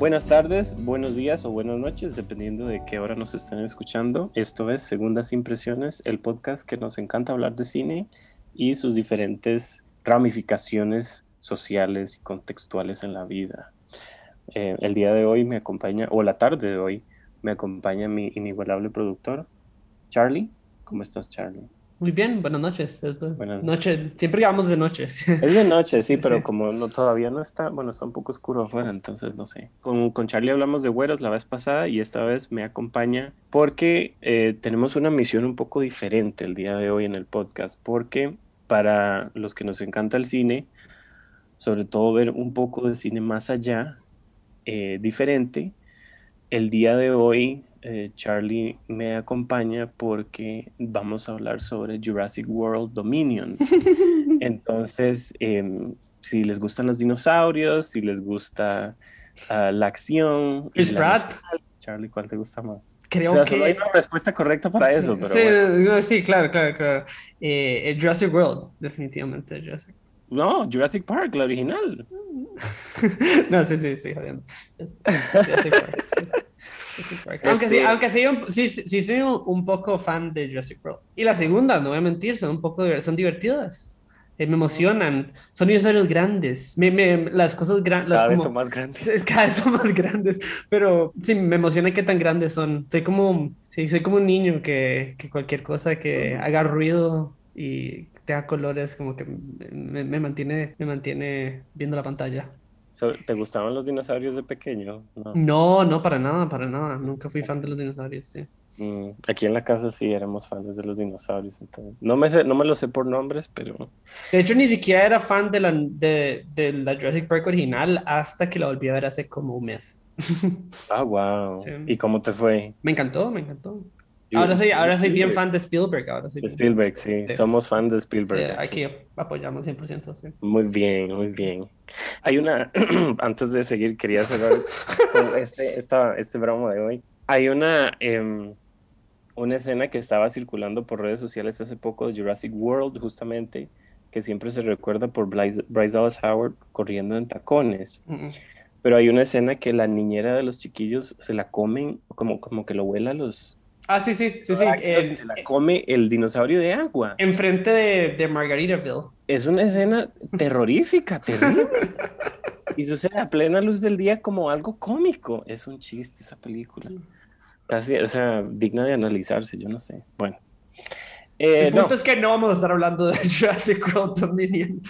Buenas tardes, buenos días o buenas noches, dependiendo de qué hora nos estén escuchando. Esto es Segundas Impresiones, el podcast que nos encanta hablar de cine y sus diferentes ramificaciones sociales y contextuales en la vida. Eh, el día de hoy me acompaña, o la tarde de hoy, me acompaña mi inigualable productor, Charlie. ¿Cómo estás, Charlie? Muy bien, buenas noches. Buenas noches. Siempre llegamos de noche. Es de noche, sí, pero como no, todavía no está, bueno, está un poco oscuro afuera, entonces no sé. Con, con Charlie hablamos de güeros la vez pasada y esta vez me acompaña porque eh, tenemos una misión un poco diferente el día de hoy en el podcast, porque para los que nos encanta el cine, sobre todo ver un poco de cine más allá, eh, diferente, el día de hoy eh, Charlie me acompaña porque vamos a hablar sobre Jurassic World Dominion. Entonces, em, si les gustan los dinosaurios, si les gusta ah, la acción. Chris Pratt. Charlie, ¿cuál te gusta más? Creo o sea, que... solo hay una respuesta correcta para eso. Pero sí, bueno. sí, claro, claro, claro. Eh, Jurassic World, definitivamente Jurassic. No, Jurassic Park, la original. no, sí, sí, sí, jodiendo. Jurassic Park. Aunque, sí, aunque sí, sí, sí, soy un, un, poco fan de Jurassic World. Y la segunda, no voy a mentir, son un poco son divertidas. Eh, me emocionan. Son dinosaurios grandes. Me, me, las cosas grandes. Cada vez son más grandes. Cada vez son más grandes. Pero sí, me emociona qué tan grandes son. Soy como, sí, soy como un niño que, que cualquier cosa que haga ruido y tenga colores, como que me, me, mantiene, me mantiene viendo la pantalla. ¿Te gustaban los dinosaurios de pequeño? No. no, no, para nada, para nada. Nunca fui fan de los dinosaurios, sí. Mm, aquí en la casa sí éramos fans de los dinosaurios. Entonces, no, me sé, no me lo sé por nombres, pero... De hecho, ni siquiera era fan de la, de, de la Jurassic Park original hasta que la volví a ver hace como un mes. Ah, wow. Sí. ¿Y cómo te fue? Me encantó, me encantó. Ahora soy, ahora soy bien fan de Spielberg. Ahora soy Spielberg, sí. sí. Somos fans de Spielberg. Sí, aquí apoyamos 100%. Sí. Muy bien, muy bien. Hay una, antes de seguir, quería cerrar este, esta, este broma de hoy. Hay una, eh, una escena que estaba circulando por redes sociales hace poco de Jurassic World, justamente, que siempre se recuerda por Bryce, Bryce Dallas Howard corriendo en tacones. Mm -mm. Pero hay una escena que la niñera de los chiquillos se la comen, como, como que lo vuela los, Ah, sí, sí, sí, sí. Eh, se la come el dinosaurio de agua. Enfrente de, de Margaritaville. Es una escena terrorífica, terrible. y sucede a plena luz del día como algo cómico. Es un chiste esa película. Casi, o sea, digna de analizarse, yo no sé. Bueno. Eh, el punto no. es que no vamos a estar hablando de Jurassic World Dominion.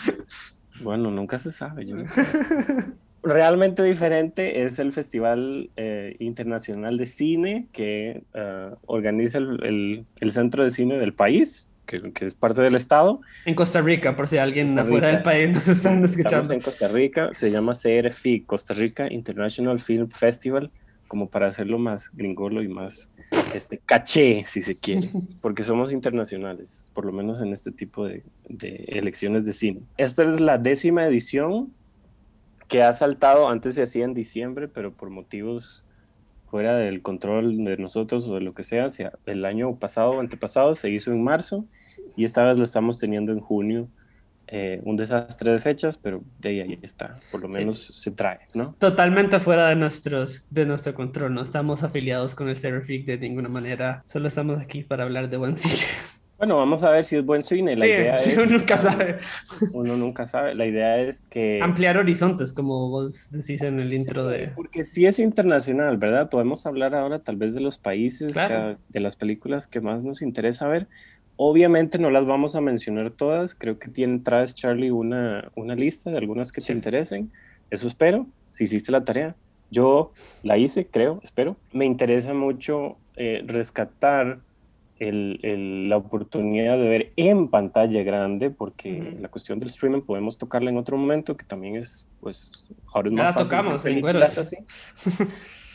Bueno, nunca se sabe, yo no sé. realmente diferente es el Festival eh, Internacional de Cine que uh, organiza el, el, el, Centro de Cine del país, que, que, es parte del Estado. En Costa Rica, por si alguien afuera del país nos están escuchando. Estamos en Costa Rica, se llama CRFI, Costa Rica International Film Festival, como para hacerlo más gringolo y más este, caché, si se quiere, porque somos internacionales, por lo menos en este tipo de, de elecciones de cine. Esta es la décima edición que ha saltado, antes se hacía en diciembre, pero por motivos fuera del control de nosotros o de lo que sea, el año pasado o antepasado se hizo en marzo y esta vez lo estamos teniendo en junio. Eh, un desastre de fechas, pero de ahí, ahí está, por lo menos sí. se trae, ¿no? Totalmente fuera de, nuestros, de nuestro control, no estamos afiliados con el Cerefic de ninguna manera, solo estamos aquí para hablar de buen cine. Bueno, vamos a ver si es buen cine. La sí, idea sí, es, uno nunca sabe. Uno nunca sabe. La idea es que... Ampliar horizontes, como vos decís en el sí, intro de... Porque sí es internacional, ¿verdad? Podemos hablar ahora tal vez de los países, Claro. de las películas que más nos interesa ver. Obviamente no las vamos a mencionar todas. Creo que tiene, traes, Charlie, una, una lista de algunas que te interesen. Eso espero, si hiciste la tarea. Yo la hice, creo, espero. Me interesa mucho eh, rescatar el, el, la oportunidad de ver en pantalla grande, porque uh -huh. la cuestión del streaming podemos tocarla en otro momento, que también es, pues, ahora es Ya más la fácil. tocamos en Güeros. así.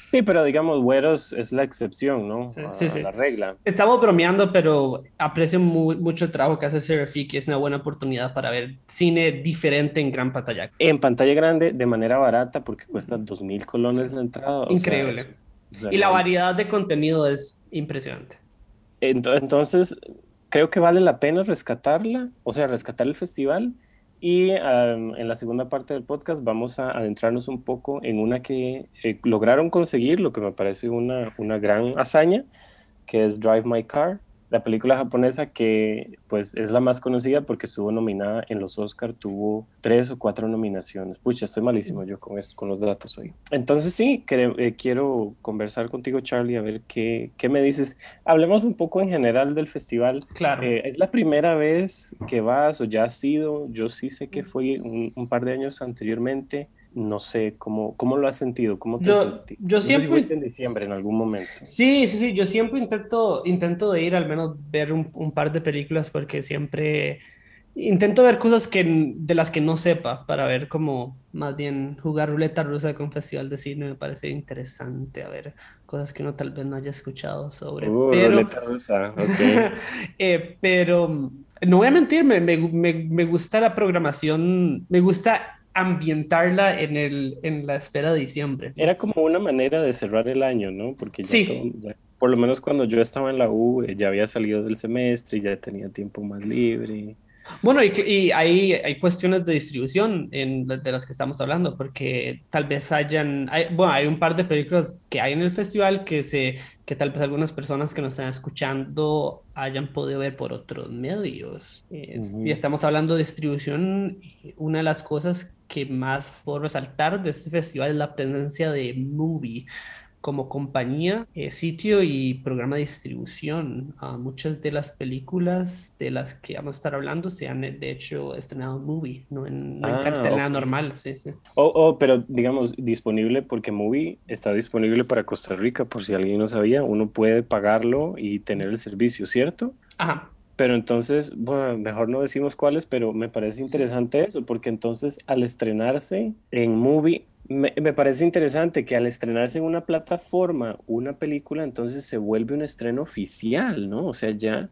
Sí, pero digamos, güeros es la excepción, ¿no? Sí, a, sí, sí. la regla. Estamos bromeando, pero aprecio mu mucho el trabajo que hace Seraphic y es una buena oportunidad para ver cine diferente en gran pantalla. En pantalla grande, de manera barata, porque cuesta dos mil colones la entrada. o sea, Increíble. es Y la variedad de contenido es impresionante. Ento- Entonces, creo que vale la pena rescatarla, o sea, rescatar el festival Y en la segunda parte del podcast vamos a adentrarnos un poco en una que eh, lograron conseguir, lo que me parece una, una gran hazaña, que es Drive My Car la película japonesa que pues es la más conocida porque estuvo nominada en los Oscar, tuvo tres o cuatro nominaciones. Pucha, estoy malísimo yo con, esto, con los datos hoy. Entonces sí, eh, quiero conversar contigo Charlie a ver qué, qué, me dices. Hablemos un poco en general del festival. Claro. Eh, ¿Es la primera vez que vas o ya has sido? Yo sí sé que fue un par de años anteriormente no sé cómo, cómo lo has sentido, cómo te yo, Yo siempre... en diciembre en algún momento. Sí, sí, sí, yo siempre intento, intento de ir al menos ver un, un, par de películas porque siempre intento ver cosas que, de las que no sepa para ver cómo más bien jugar ruleta rusa con festival de cine me parece interesante, a ver cosas que uno tal vez no haya escuchado sobre. Uh, pero, ruleta rusa, ok. eh, pero no voy a mentir, me, me, me gusta la programación, me gusta ambientarla en, el, en la espera de diciembre. Era como una manera de cerrar el año, ¿no? Porque sí. por lo menos cuando yo estaba en la U, eh, ya había salido del semestre y ya tenía tiempo más libre. Bueno, y, y hay, hay, cuestiones de distribución en, de las que estamos hablando, porque tal vez hayan, hay, bueno, hay un par de películas que hay en el festival que, se, que tal vez algunas personas que nos están escuchando hayan podido ver por otros medios. Eh, si estamos hablando de distribución, una de las cosas que más puedo resaltar de este festival es la presencia de Movie como compañía, eh, sitio y programa de distribución. Uh, muchas de las películas de las que vamos a estar hablando se han de hecho estrenado en Movie, no en, no ah, normal. Sí, sí. Oh, oh, pero digamos disponible porque Movie está disponible para Costa Rica, por si alguien no sabía, uno puede pagarlo y tener el servicio, ¿cierto? Ajá. Pero entonces, bueno, mejor no decimos cuáles, pero me parece interesante eso, porque entonces al estrenarse en Movie, me, me, parece interesante que al estrenarse en una plataforma una película, entonces se vuelve un estreno oficial, ¿no? O sea, ya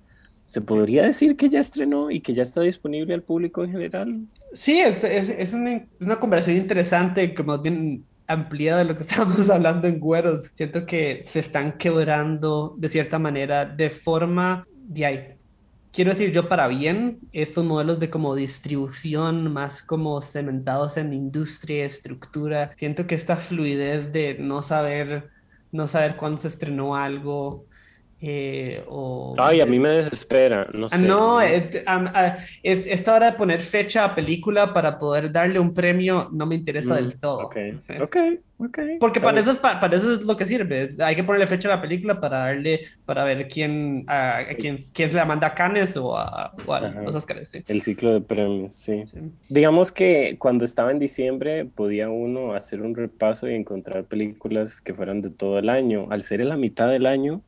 se podría decir que ya estrenó y que ya está disponible al público en general. Sí, es, es, es una, una, conversación interesante, como bien ampliada de lo que estábamos hablando en Güeros. Siento que se están quebrando de cierta manera de forma de ahí quiero decir yo para bien, estos modelos de como distribución más como cementados en industria, estructura, siento que esta fluidez de no saber, no saber cuándo se estrenó algo, eh, o, Ay, a mí me desespera, no sé. No, es, esta hora de poner fecha a película para poder darle un premio no me interesa del mm, todo. Ok, ok, ok. Porque para eso, es, para, eso es lo que sirve. Hay que ponerle fecha a la película para darle, para ver quién, a, quién, quién se la manda a Cannes o a, los Oscars. Sí. El ciclo de premios, sí. Digamos que cuando estaba en diciembre podía uno hacer un repaso y encontrar películas que fueran de todo el año. Al ser en la mitad del año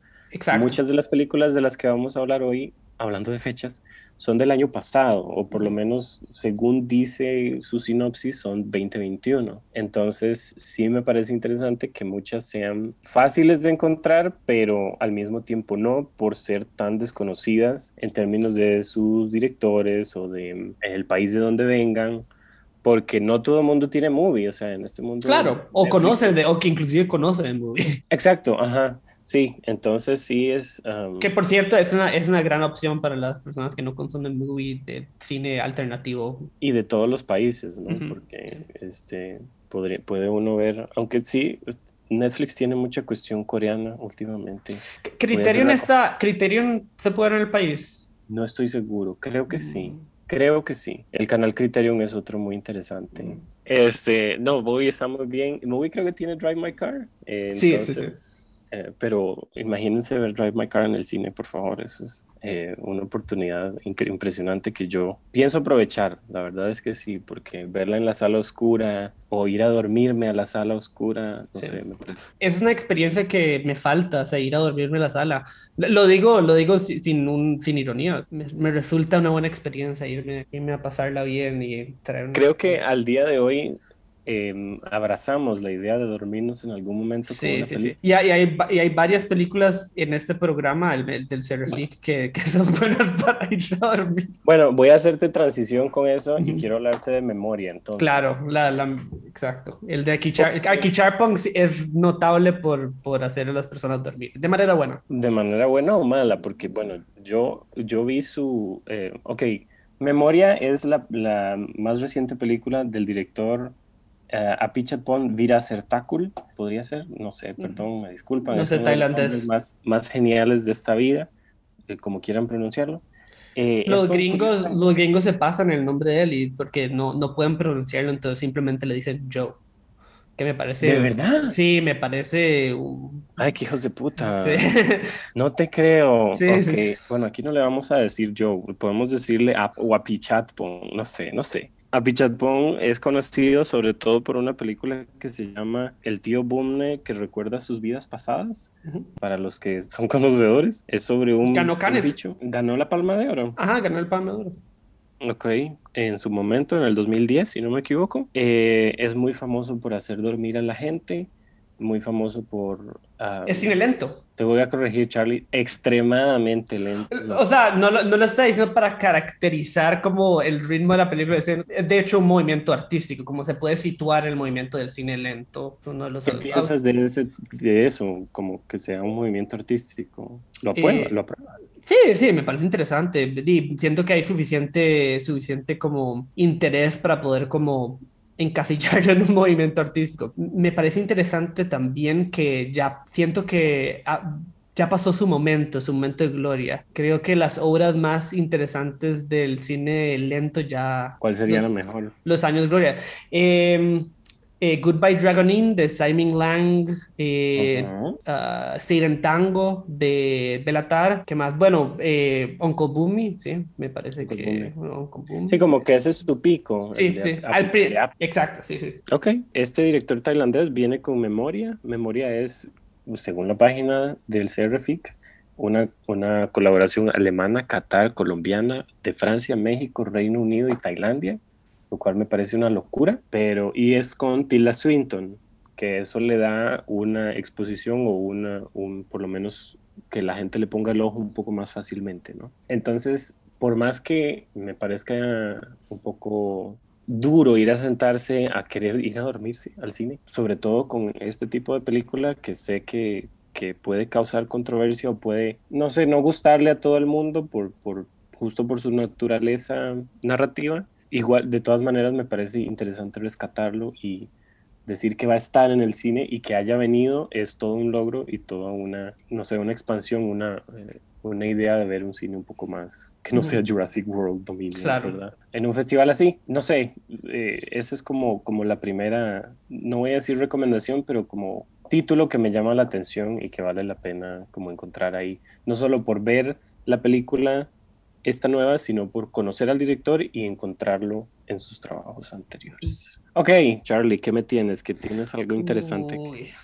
Muchas de las películas de las que vamos a hablar hoy, hablando de fechas, son del año pasado, o por lo menos según dice su sinopsis, son 2021. Entonces, sí me parece interesante que muchas sean fáciles de encontrar, pero al mismo tiempo no, por ser tan desconocidas en términos de sus directores o de mm, el país de donde vengan porque no todo el mundo tiene movie, o sea, en este mundo. Claro, o conoce, de, o que inclusive conoce el movie. Exacto, ajá. Sí, entonces sí es... Que por cierto, es una, es una gran opción para las personas que no consumen movie de cine alternativo. Y de todos los países, ¿no? Porque este, podría, puede uno ver, aunque sí, Netflix tiene mucha cuestión coreana últimamente. ¿Criterion, está, ¿Criterion se puede ver en el país? No estoy seguro, creo que sí. Mm. Creo que sí. El canal Criterion es otro muy interesante. Mm. Este, no, Movie está muy bien. Movie creo que tiene Drive My Car. sí, sí, sí. Eh, pero imagínense ver Drive My Car en el cine, por favor. Eso es eh, una oportunidad impresionante que yo pienso aprovechar. La verdad es que sí, porque verla en la sala oscura o ir a dormirme a la sala oscura, no sé. Es una experiencia que me falta, o sea, ir a dormirme a la sala. Lo digo, lo digo sin, un, sin ironía. Me, resulta una buena experiencia irme, irme a pasarla bien y traer Creo que al día de hoy Em, abrazamos la idea de dormirnos en algún momento. Sí, sí, sí. Y hay, y hay, varias películas en este programa, el, del Seraphic, que, que, son buenas para ir a dormir. Bueno, voy a hacerte transición con eso y quiero hablarte de memoria, entonces. Claro, la, la, exacto. El de Aki, es notable por, por hacer a las personas dormir, de manera buena. De manera buena o mala, porque bueno, yo, yo vi su, eh, ok, Memoria es la, más reciente película del director uh, Apichatpong Vira Sertakul, podría ser, no sé, perdón, me disculpan. No sé, tailandés. Más, más geniales de esta vida, eh, como quieran pronunciarlo. Eh, los, gringos, los gringos se pasan el nombre de él y porque no, no pueden pronunciarlo, entonces simplemente le dicen Joe. Que me parece. ¿De verdad? Sí, me parece. Ay, qué hijos de puta. No te creo. Bueno, aquí no le vamos a decir Joe, podemos decirle a, o a no sé, no sé. Apichatpong es conocido sobre todo por una película que se llama El tío Bumne que recuerda sus vidas pasadas. Para los que son conocedores, es sobre un, ganó bicho. Ganó la Palma de Oro. Ajá, ganó el Palma de Oro. Ok, en su momento, en el 2010, si no me equivoco, eh, es muy famoso por hacer dormir a la gente, muy famoso por... es cine lento. Te voy a corregir, Charlie, extremadamente lento. O sea, no, no lo está diciendo para caracterizar como el ritmo de la película, es de hecho un movimiento artístico, como se puede situar el movimiento del cine lento. ¿Qué piensas de, ese, de eso, como que sea un movimiento artístico? ¿Lo, apruebas? ¿Lo apruebas? Sí, sí, me parece interesante. Siento que hay suficiente, suficiente como interés para poder como encasillarlo en un movimiento artístico. Me parece interesante también que ya siento que ah, ya pasó su momento, su momento de gloria. Creo que las obras más interesantes del cine lento ya... ¿Cuál sería lo, mejor? Los años gloria. Eh, eh, Goodbye Dragonin de Simon Lang, eh, ah, Tango de Belatar, ¿qué más? Bueno, eh, Uncle Boomy, sí, me parece que Sí, como que ese es tu pico. Sí, sí, exacto, sí, sí. Ok, este director tailandés viene con Memoria. Memoria es, según la página del CRFIC, una, una colaboración alemana, Qatar, colombiana, de Francia, México, Reino Unido y Tailandia lo cual me parece una locura, pero y es con Tilda Swinton, que eso le da una exposición o una, un, por lo menos que la gente le ponga el ojo un poco más fácilmente, ¿no? Entonces, por más que me parezca un poco duro ir a sentarse a querer ir a dormirse al cine, sobre todo con este tipo de película que sé que, que puede causar controversia o puede, no sé, no gustarle a todo el mundo por, por justo por su naturaleza narrativa, igual, de todas maneras, me parece interesante rescatarlo y decir que va a estar en el cine y que haya venido es todo un logro y toda una, no sé, una expansión, una, eh, una idea de ver un cine un poco más que no sea Jurassic World Dominion, ¿verdad? En un festival así, no sé, eh, esa es como, como la primera, no voy a decir recomendación, pero como título que me llama la atención y que vale la pena como encontrar ahí, no solo por ver la película esta nueva, sino por conocer al director y encontrarlo en sus trabajos anteriores. Ok, Charlie, ¿qué me tienes? ¿Que tienes algo interesante?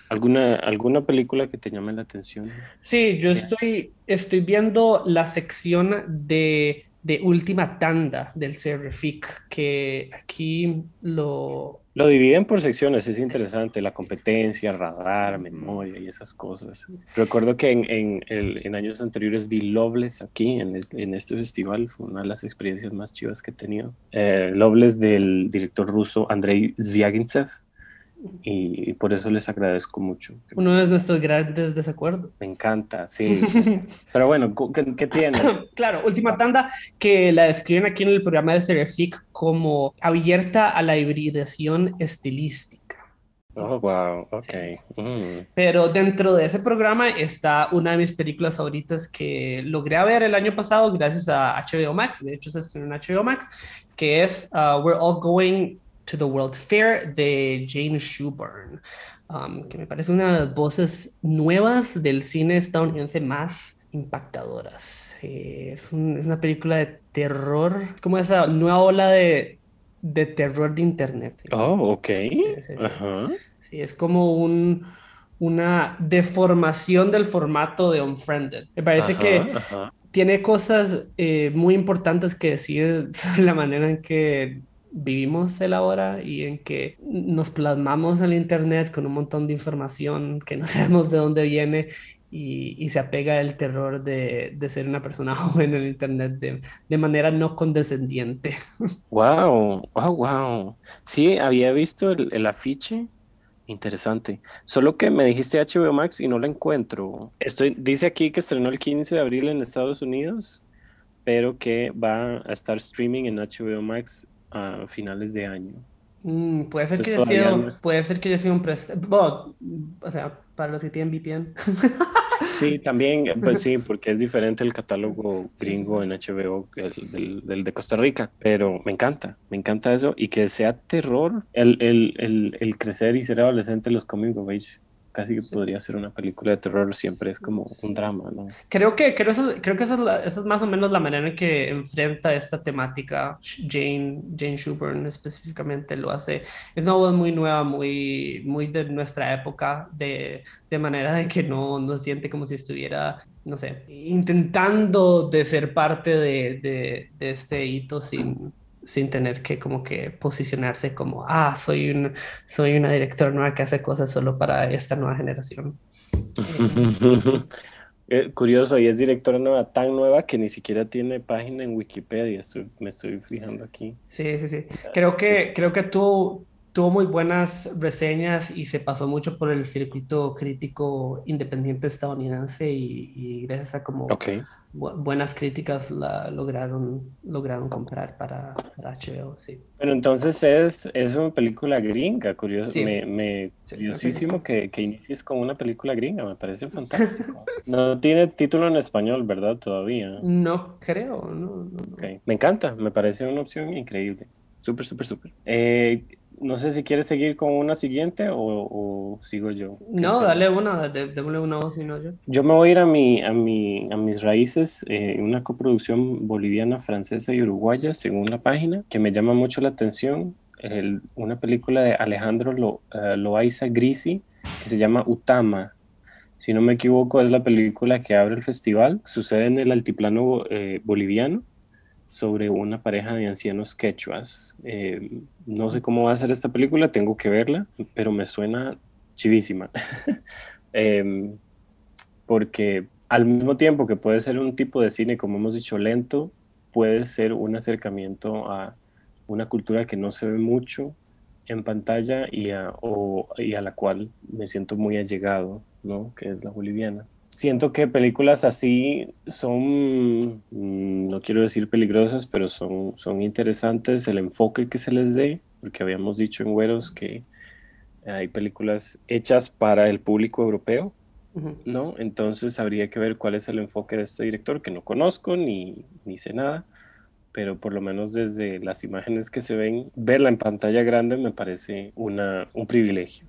¿Alguna, ¿Alguna película que te llame la atención? Sí, yo estoy, estoy viendo la sección de, de última tanda del CRFIC, que aquí lo, lo dividen por secciones, es interesante, la competencia, radar, memoria y esas cosas. Recuerdo que en, en, años anteriores vi Loveless aquí, en, en, este festival, fue una de las experiencias más chivas que he tenido. Eh, Loveless del director ruso Andrei Zvyagintsev, y por eso les agradezco mucho. Uno de nuestros grandes desacuerdos. Me encanta, sí. Pero bueno, ¿qué, tienes? claro, última tanda que la describen aquí en el programa de Serific como abierta a la hibridación estilística. Oh, wow, ok. Mm. Pero dentro de ese programa está una de mis películas favoritas que logré ver el año pasado gracias a HBO Max. De hecho, se estrenó en HBO Max, que es uh, We're All Going to the World's Fair de Jane Shuburn, um, que me parece una de las voces nuevas del cine estadounidense más impactadoras. Eh, es, una película de terror, como esa nueva ola de, de terror de internet. Oh, ok. Sí, es como un, una deformación del formato de Unfriended. Me parece que tiene cosas eh, muy importantes que decir sobre la manera en que vivimos el ahora y en que nos plasmamos en Internet con un montón de información que no sabemos de dónde viene y, se apega el terror de, ser una persona joven en el Internet de, de manera no condescendiente. ¡Wow! ¡Wow! ¡Wow! Sí, había visto el, el afiche. Interesante. Solo que me dijiste HBO Max y no la encuentro. Estoy, dice aquí que estrenó el 15 de abril en Estados Unidos pero que va a estar streaming en HBO Max a finales de año. Mm, puede, ser que sido, puede ser que haya sido un préstamo. o sea, para los que tienen VPN. Sí, también, pues sí, porque es diferente el catálogo gringo en HBO del, del, de Costa Rica, pero me encanta, me encanta eso y que sea terror, el, el, el, el crecer y ser adolescente los cómics of age casi que podría ser una película de terror, siempre es como un drama, ¿no? Creo que, creo, eso, creo que esa es, más o menos la manera en que enfrenta esta temática Jane, Jane Shuburn específicamente lo hace. Es una voz muy nueva, muy, muy de nuestra época, de, de manera de que no, no siente como si estuviera, no sé, intentando de ser parte de, de, de este hito sin sin tener que como que posicionarse como, ah, soy, un, soy una directora nueva que hace cosas solo para esta nueva generación. Eh, curioso, y es directora nueva, tan nueva que ni siquiera tiene página en Wikipedia, me estoy fijando aquí. Sí, sí, sí. Creo que, creo que tuvo, tuvo muy buenas reseñas y se pasó mucho por el circuito crítico independiente estadounidense y, y gracias a como buenas críticas la lograron, lograron comprar para, para, HBO, sí. Pero entonces es, es una película gringa, curioso. Me, me curiosísimo que, que, inicies con una película gringa, me parece fantástico. no tiene título en español, ¿verdad? Todavía. No creo, no. Me encanta, me parece una opción increíble. Súper, súper, súper. Eh, no sé si quieres seguir con una siguiente o, sigo yo. No, dale una, démosle una voz y no yo. Yo me voy a ir a, mi, a, mi, a mis raíces, eh, una coproducción boliviana, francesa y uruguaya, según la página, que me llama mucho la atención. una película de Alejandro Lo, uh, Loaiza Grisi, que se llama Utama. Si no me equivoco, es la película que abre el festival. Sucede en el altiplano eh, boliviano sobre una pareja de ancianos quechuas. Eh, no sé cómo va a ser esta película, tengo que verla, pero me suena chivísima. Em, porque al mismo tiempo que puede ser un tipo de cine, como hemos dicho, lento, puede ser un acercamiento a una cultura que no se ve mucho en pantalla y a, y a la cual me siento muy allegado, ¿no? que es la boliviana siento que películas así son, mm, no quiero decir peligrosas, pero son, son interesantes el enfoque que se les dé, porque habíamos dicho en Güeros que hay películas hechas para el público europeo, ¿no? Entonces habría que ver cuál es el enfoque de este director, que no conozco ni, ni sé nada, pero por lo menos desde las imágenes que se ven, verla en pantalla grande me parece una, un privilegio.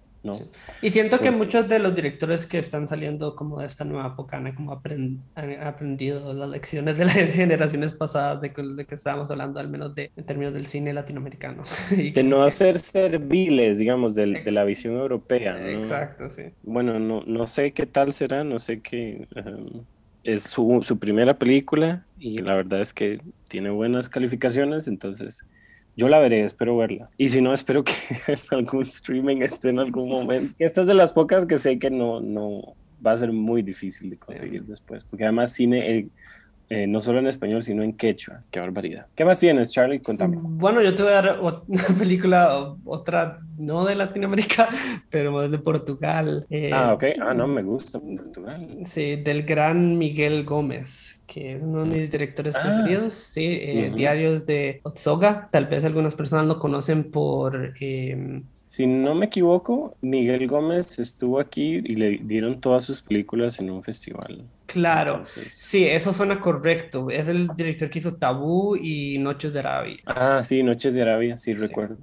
Y siento que muchos de los directores que están saliendo como de esta nueva época han como han aprendido las lecciones de las generaciones pasadas de que, estábamos hablando, al menos de, en términos del cine latinoamericano. de no hacer serviles, digamos, de, de la visión europea. Exacto, sí. Bueno, no, no sé qué tal será, no sé qué... es su, su primera película y la verdad es que tiene buenas calificaciones, entonces yo la veré, espero verla. Y si no, espero que en algún streaming esté en algún momento. Esta es de las pocas que sé que no, no va a ser muy difícil de conseguir después. Porque además cine, eh, eh, no solo en español, sino en quechua. Qué barbaridad. ¿Qué más tienes, Charlie? Cuéntame. Bueno, yo te voy a dar una película, otra, no de Latinoamérica, pero de Portugal. Eh, ah, ok. Ah, no, me gusta Portugal. Sí, del gran Miguel Gómez, que es uno de mis directores ah. preferidos. Sí, eh, Diarios de Otsoga. Tal vez algunas personas lo conocen por... Em, si no me equivoco, Miguel Gómez estuvo aquí y le dieron todas sus películas en un festival. Claro, sí, eso suena correcto. Es el director que hizo Tabú y Noches de Arabia. Ah, sí, Noches de Arabia, sí, recuerdo.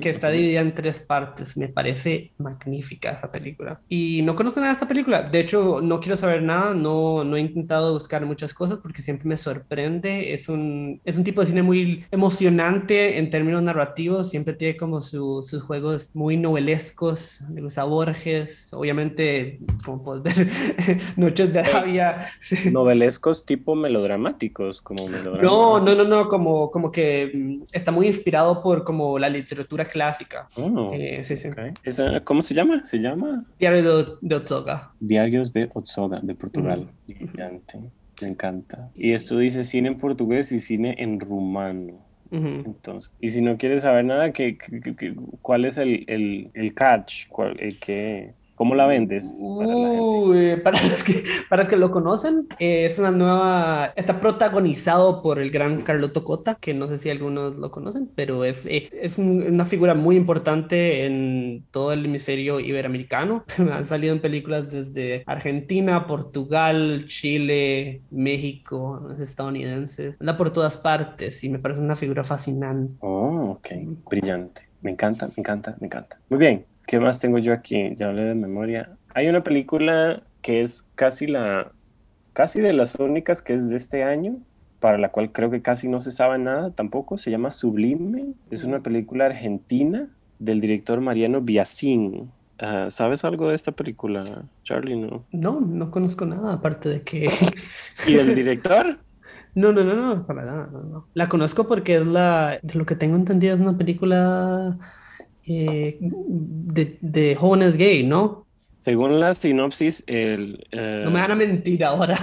que está dividida en tres partes. Me parece magnífica esa película. Y no conozco nada de esta película. De hecho, no quiero saber nada. No, no he intentado buscar muchas cosas porque siempre me sorprende. Es un, es un tipo de cine muy emocionante en términos narrativos. Siempre tiene como sus juegos muy novelescos. Me gusta Borges. Obviamente, como puedes ver, Noches de Arabia Novelescos tipo melodramáticos, como No, no, no, no, como, como que mm, está muy inspirado por como la literatura clásica. Oh, eh, sí, sí. ¿Cómo se llama? ¿Se llama? Diario de, Otsoga. Diarios de Otsoga, de Portugal. Me encanta. Y esto dice cine en portugués y cine en rumano. Entonces, y si no quieres saber nada, ¿qué, cuál es el, el, el catch? ¿Cuál, el, qué, ¿Cómo la vendes? Para, los que, para los que lo conocen, eh, es una nueva, está protagonizado por el gran Carlotto Cota, que no sé si algunos lo conocen, pero es, eh, es una figura muy importante en todo el hemisferio iberoamericano. Han salido en películas desde Argentina, Portugal, Chile, México, estadounidenses, anda por todas partes y me parece una figura fascinante. Oh, ok, brillante. Me encanta, me encanta, me encanta. Muy bien, ¿Qué más tengo yo aquí? Ya hablé de memoria. Hay una película que es casi la, casi de las únicas que es de este año, para la cual creo que casi no se sabe nada tampoco. Se llama Sublime. Es una película argentina del director Mariano Biasín. Ah, ¿Sabes algo de esta película, Charlie? No. No, no conozco nada, aparte de que. ¿Y del director? No, no, no, no, para nada. No, La conozco porque es la, de lo que tengo entendido, es una película eh, de, de, jóvenes gay, ¿no? Según la sinopsis, el... Eh, no me van a mentir ahora.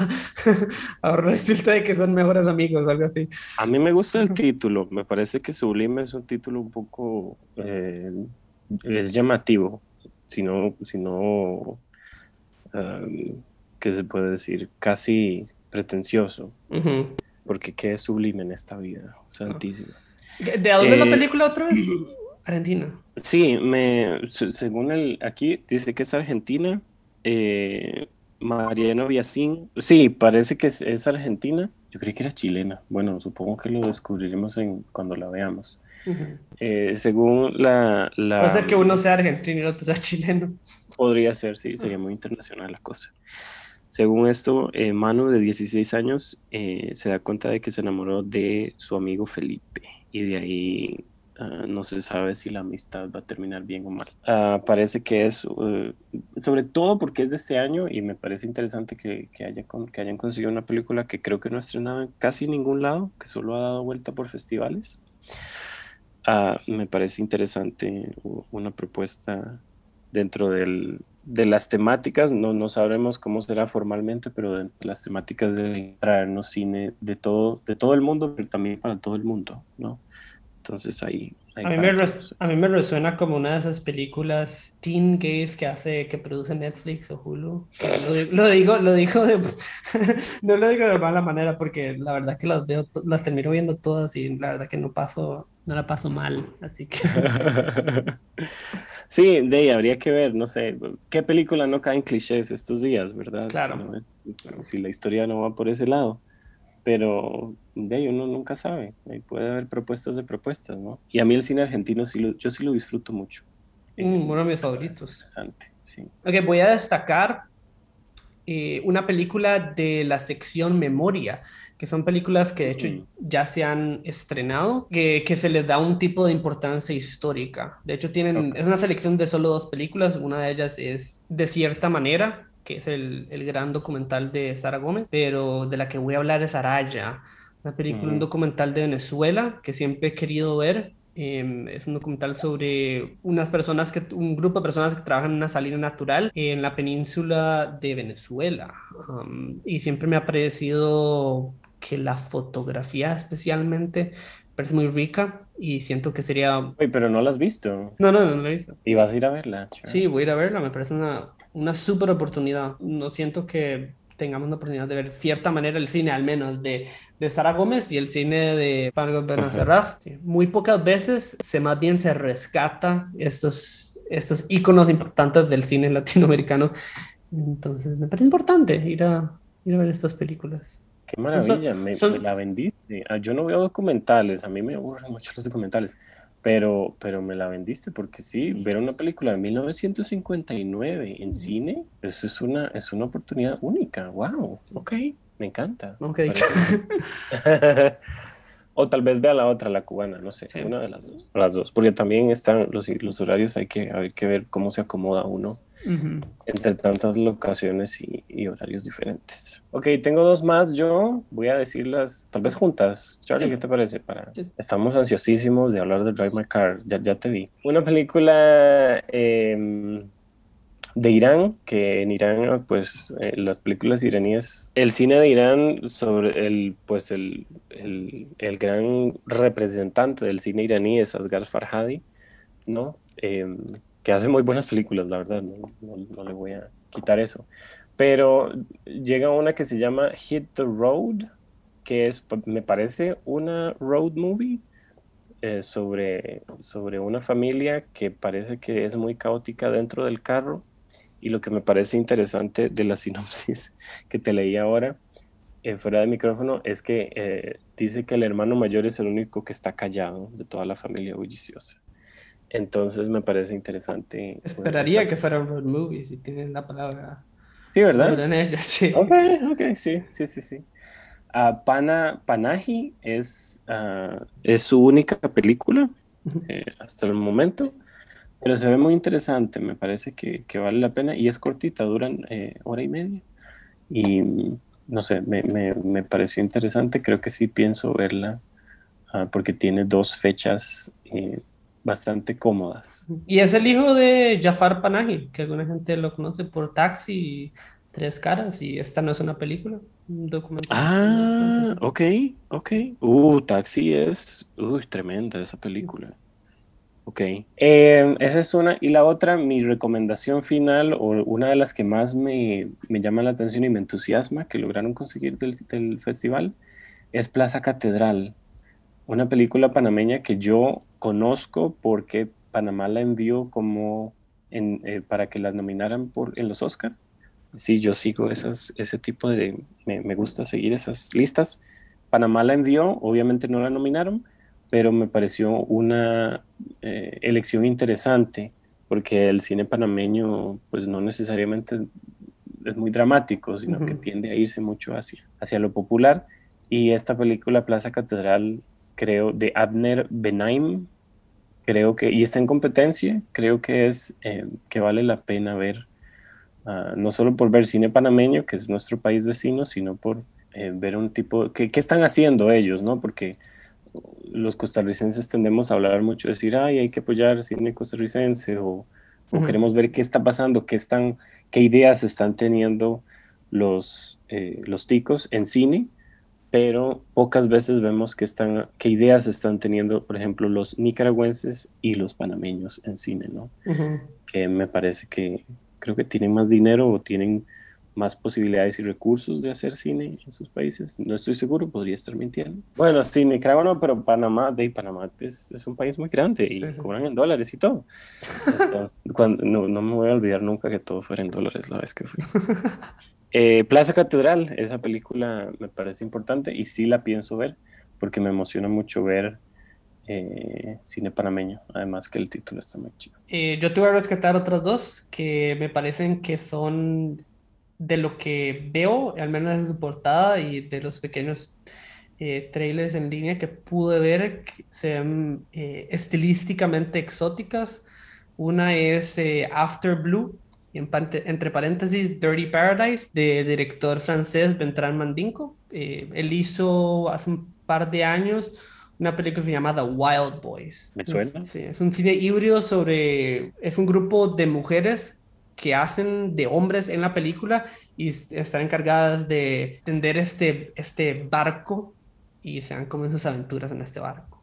ahora resulta de que son mejores amigos, algo así. A mí me gusta el título. Me parece que Sublime es un título un poco... Eh, es llamativo. Si no... Si no ¿Qué se puede decir? Casi pretencioso. Porque qué es sublime en esta vida. Santísimo. ¿De dónde es la película otra vez? Argentina. Sí, me, según el, aquí dice que es Argentina. Eh, Mariano Biasín. Sí, parece que es, Argentina. Yo creí que era chilena. Bueno, supongo que lo descubriremos en, cuando la veamos. Eh, según la, la... Puede ser que uno sea argentino y el otro sea chileno. Podría ser, sí, sería muy internacional la cosa. Según esto, eh, Manu, de 16 años, eh, se da cuenta de que se enamoró de su amigo Felipe. Y de ahí Ah, no se sabe si la amistad va a terminar bien o mal. Ah, parece que es, uh, sobre todo porque es de este año y me parece interesante que, que, haya que hayan conseguido una película que creo que no ha estrenado en casi ningún lado, que solo ha dado vuelta por festivales. Ah, me parece interesante una propuesta dentro del, de las temáticas, no, no sabremos cómo será formalmente, pero de las temáticas de traernos cine de todo, de todo el mundo, pero también para todo el mundo, ¿no? Entonces ahí... a, mí me a mí me resuena como una de esas películas teen gays que hace, que produce Netflix o Hulu. Lo, digo, lo digo de, no lo digo de mala manera porque la verdad que las veo, las termino viendo todas y la verdad que no paso, no la paso mal, así que... sí, de ahí habría que ver, no sé, qué película no cae en clichés estos días, ¿verdad? Claro. si la historia no va por ese lado pero de ahí uno nunca sabe, puede haber propuestas de propuestas, ¿no? Y a mí el cine argentino sí lo, yo sí lo disfruto mucho. Mm, uno de mis favoritos. Interesante, sí. Ok, voy a destacar eh, una película de la sección Memoria, que son películas que de hecho mm. ya se han estrenado, que, que, se les da un tipo de importancia histórica. De hecho, tienen, es una selección de solo dos películas, una de ellas es De cierta manera, que es el, el, gran documental de Sara Gómez, pero de la que voy a hablar es Araya, una película, un documental de Venezuela que siempre he querido ver. Em, es un documental sobre unas personas que, un grupo de personas que trabajan en una salida natural en la península de Venezuela. y siempre me ha parecido que la fotografía especialmente parece muy rica y siento que sería... Uy, pero no la has visto. No, no, no, la he visto. ¿Y vas a ir a verla? Sí, voy a ir a verla, me parece una una súper oportunidad. No siento que tengamos la oportunidad de ver cierta manera el cine, al menos de, de Sara Gómez y el cine de Pablo Benacerraf. Muy pocas veces se más bien se rescata estos, estos íconos importantes del cine latinoamericano. Entonces me parece importante ir a, ir a ver estas películas. Qué maravilla, me, la vendiste. Ah, yo no veo documentales, a mí me aburren mucho los documentales. Pero, pero me la vendiste porque sí, ver una película de 1959 en cine, eso es una, es una oportunidad única. ¡Wow! Ok, me encanta. o tal vez vea la otra, la cubana, no sé, una de las dos. Las dos, porque también están los, los horarios, hay que, hay que ver cómo se acomoda uno entre tantas locaciones y, horarios diferentes. Ok, tengo dos más. Yo voy a decirlas tal vez juntas. Charlie, ¿qué te parece? Para... Estamos ansiosísimos de hablar de Drive My Car. Ya, ya te vi. Una película em, de Irán, que en Irán, pues eh, las películas iraníes, el cine de Irán sobre el, pues el, el, el gran representante del cine iraní es Asghar Farhadi, ¿no? Em, que hace muy buenas películas, la verdad, no, le voy a quitar eso. Pero llega una que se llama Hit the Road, que es, me parece, una road movie eh, sobre, sobre una familia que parece que es muy caótica dentro del carro. Y lo que me parece interesante de la sinopsis que te leí ahora, eh, fuera de micrófono, es que eh, dice que el hermano mayor es el único que está callado de toda la familia bulliciosa. Entonces me parece interesante. Esperaría que fuera un road movie si tienen la palabra. Sí, ¿verdad? sí. Ok, ok, sí, sí, sí, sí. Uh, Pana, Panaji es, uh, es su única película eh, hasta el momento, pero se ve muy interesante, me parece que, que vale la pena y es cortita, duran eh, hora y media. Y no sé, me, me, me, pareció interesante, creo que sí pienso verla uh, porque tiene dos fechas eh, bastante cómodas. Y es el hijo de Jafar Panahi, que alguna gente lo conoce por Taxi y Tres Caras, y esta no es una película, un documental. Ah, ok, ok. Uh, Taxi es, uy, tremenda esa película. Ok, em, esa es una. Y la otra, mi recomendación final, o una de las que más me, me llama la atención y me entusiasma, que lograron conseguir del, del festival, es Plaza Catedral una película panameña que yo conozco porque Panamá la envió como eh, para que la nominaran por, en los Oscars. Sí, yo sigo esas, ese tipo de... Me, gusta seguir esas listas. Panamá la envió, obviamente no la nominaron, pero me pareció una eh, elección interesante porque el cine panameño pues no necesariamente es muy dramático, sino que tiende a irse mucho hacia, hacia lo popular. Y esta película Plaza Catedral creo, de Abner Benaim, creo que, y está en competencia, creo que es eh, que vale la pena ver, ah, no solo por ver cine panameño, que es nuestro país vecino, sino por eh, ver un tipo, ¿qué, ¿qué, están haciendo ellos, no? Porque los costarricenses tendemos a hablar mucho, decir, ay, hay que apoyar cine costarricense, o, queremos ver qué está pasando, qué, están, qué ideas están teniendo los, eh, los ticos en cine, pero pocas veces vemos que están, qué ideas están teniendo, por ejemplo, los nicaragüenses y los panameños en cine, ¿no? Que me parece que creo que tienen más dinero o tienen más posibilidades y recursos de hacer cine en sus países. No estoy seguro, podría estar mintiendo. Bueno, sí, Nicaragua no, pero Panamá, de Panamá es, es un país muy grande y cobran en dólares y todo. cuando, no, no, me voy a olvidar nunca que todo fuera en dólares la vez que fui. Eh, Plaza Catedral, esa película me parece importante y sí la pienso ver porque me emociona mucho ver eh, cine panameño, además que el título está muy chido. Eh, yo te voy a rescatar otras dos que me parecen que son de lo que veo, al menos en su portada y de los pequeños trailers en línea que pude ver, que sean estilísticamente exóticas. Una es After Blue, entre paréntesis, Dirty Paradise, de director francés Bertrand Mandinko. Eh, él hizo hace un par de años una película llamada Wild Boys. ¿Me suena? Sí, es un cine híbrido sobre... Es un grupo de mujeres que hacen de hombres en la película y están encargadas de tender este, este barco y se dan como en sus aventuras en este barco.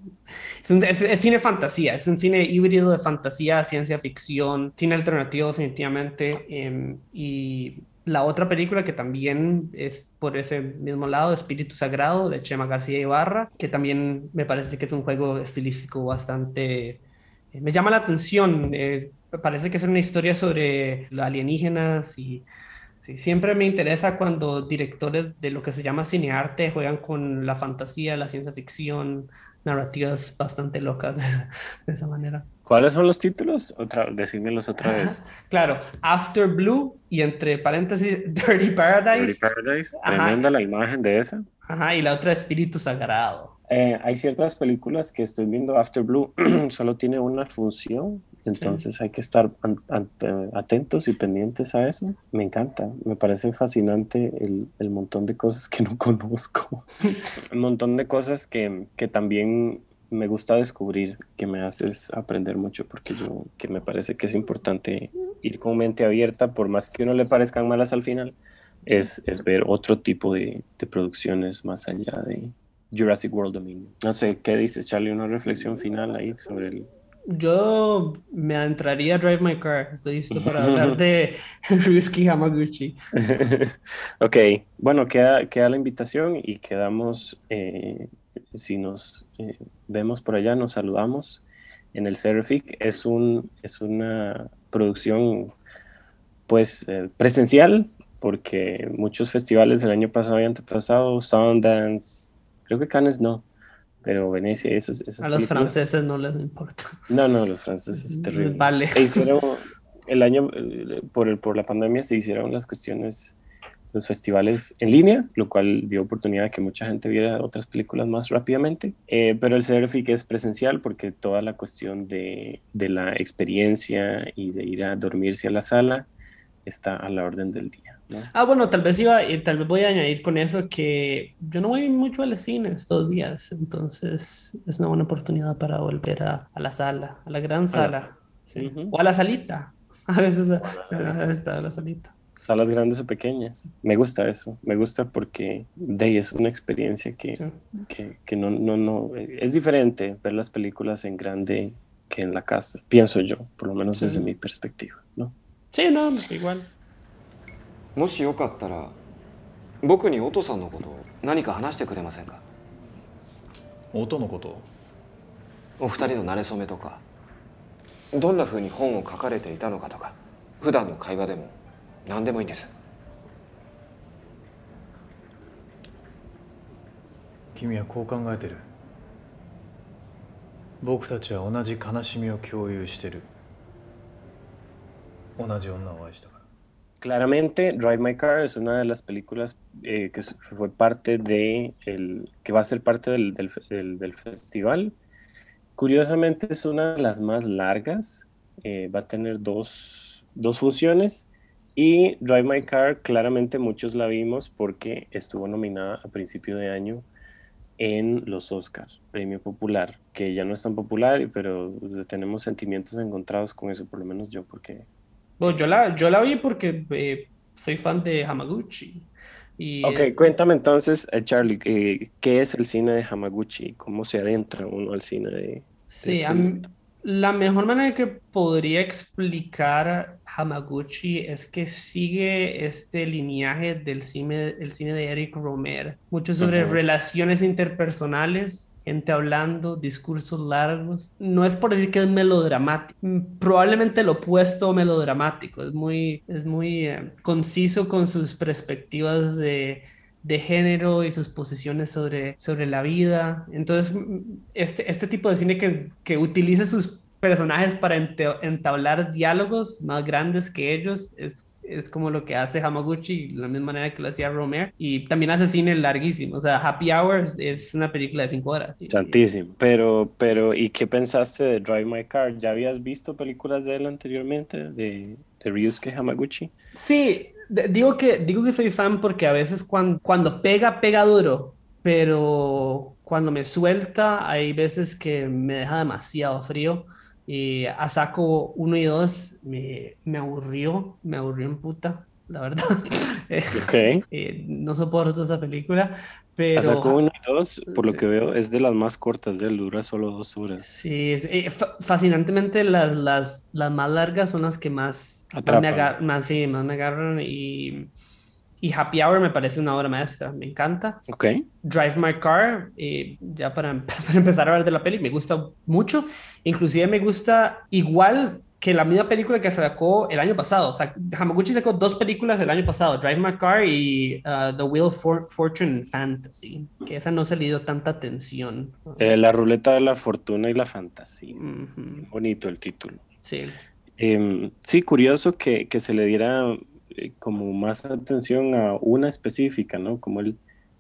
Es, cine fantasía, es un cine híbrido de fantasía, ciencia ficción, cine alternativo definitivamente. Em, y la otra película que también es por ese mismo lado, Espíritu Sagrado, de Chema García Ibarra, que también me parece que es un juego estilístico bastante... Eh, me llama la atención, eh, parece que es una historia sobre alienígenas y Sí, siempre me interesa cuando directores de lo que se llama cinearte juegan con la fantasía, la ciencia ficción, narrativas bastante locas de esa manera. ¿Cuáles son los títulos? Otra, decímelos otra vez. Claro, After Blue y entre paréntesis Dirty Paradise. Dirty Paradise, tremenda la imagen de esa. Ajá, y la otra Espíritu Sagrado. Eh, hay ciertas películas que estoy viendo, After Blue solo tiene una función entonces hay que estar atentos y pendientes a eso. Me encanta, me parece fascinante el, montón de cosas que no conozco. Un montón de cosas que, que, también me gusta descubrir, que me haces aprender mucho, porque yo, que me parece que es importante ir con mente abierta, por más que uno le parezcan malas al final, es, es ver otro tipo de, de producciones más allá de Jurassic World Dominion. No sé, ¿qué dices, Charlie? Una reflexión final ahí sobre el yo me adentraría a Drive My Car. Estoy listo para hablar de Ryusuke Hamaguchi. ok, bueno, queda, queda la invitación y quedamos, eh, si nos eh, vemos por allá, nos saludamos en el CRFIC. Es, un, es una producción pues eh, presencial, porque muchos festivales el año pasado y antepasado, Sundance, creo que Cannes no, pero Venecia, eso A los franceses no les importa. No, no, los franceses es terrible. Vale. hicieron, el año, por, el, por la pandemia se hicieron las cuestiones, los festivales en línea, lo cual dio oportunidad a que mucha gente viera otras películas más rápidamente. Eh, pero el CRFIC es presencial porque toda la cuestión de, de la experiencia y de ir a dormirse a la sala está a la orden del día. Ah, bueno, tal vez iba, y tal vez voy a añadir con eso que yo no voy mucho al cine estos días, entonces es una buena oportunidad para volver a, la sala, a la gran sala, o a la salita. A veces a, a la salita. Salas grandes o pequeñas. Me gusta eso, me gusta porque de ahí es una experiencia que, que, no, no, no, es diferente ver las películas en grande que en la casa, pienso yo, por lo menos desde mi perspectiva, ¿no? Sí, no, igual. もしよかったら僕に音さんのこと何か話してくれませんか？音のこと？お二人の馴れ初めとかどんなふうに本を書かれていたのかとか普段の会話でも何でもいいんです。君はこう考えてる。僕たちは同じ悲しみを共有してる。同じ女を愛したから Claramente, Drive My Car es una de las películas eh, que fue parte de el, que va a ser parte del, del, festival. Curiosamente es una de las más largas, eh, va a tener dos, dos, funciones y Drive My Car claramente muchos la vimos porque estuvo nominada a principio de año en los Oscars, premio popular, que ya no es tan popular, pero tenemos sentimientos encontrados con eso, por lo menos yo, porque bueno, yo la, yo la vi porque eh, soy fan de Hamaguchi. Y, ok, eh, cuéntame entonces, eh, Charlie, ¿qué es el cine de Hamaguchi? ¿Cómo se adentra uno al cine de... Sí, la mejor manera que podría explicar Hamaguchi es que sigue este lineaje del cine, el cine de Eric Romer, mucho sobre relaciones interpersonales gente hablando, discursos largos. No es por decir que es melodramático, probablemente lo opuesto melodramático, es muy, es muy eh, conciso con sus perspectivas de, de, género y sus posiciones sobre, sobre la vida. Entonces, este, este tipo de cine que, que utiliza sus personajes para entablar diálogos más grandes que ellos. Es, es como lo que hace Hamaguchi, de la misma manera que lo hacía Romer. Y también hace cine larguísimo. O sea, Happy Hours es una película de cinco horas. Santísimo. Pero, pero, ¿y qué pensaste de Drive My Car? ¿Ya habías visto películas de él anteriormente, de, de Ryusuke Hamaguchi? Sí, digo que, digo que soy fan porque a veces cuando, cuando pega, pega duro. Pero cuando me suelta, hay veces que me deja demasiado frío. Y a saco 1 y 2 me, me, aburrió, me aburrió en puta, la verdad. Okay. eh, no soporto esa película. Pero... A saco 1 y 2, por lo que veo, es de las más cortas de dura solo dos horas. Sí, eh, fascinantemente las, las, las más largas son las que más, más me, agar más, sí, más me agarran y y Happy Hour me parece una obra maestra, me encanta. Ok. Drive My Car, eh, ya para, para, empezar a hablar de la peli, me gusta mucho. Inclusive me gusta igual que la misma película que sacó el año pasado. O sea, Hamaguchi sacó dos películas el año pasado, Drive My Car y uh, The Wheel for Fortune Fantasy, que esa no se le dio tanta atención. Eh, la ruleta de la fortuna y la fantasía. Bonito el título. Sí. Em, sí, curioso que, que se le diera eh, como más atención a una específica, ¿no? Como el,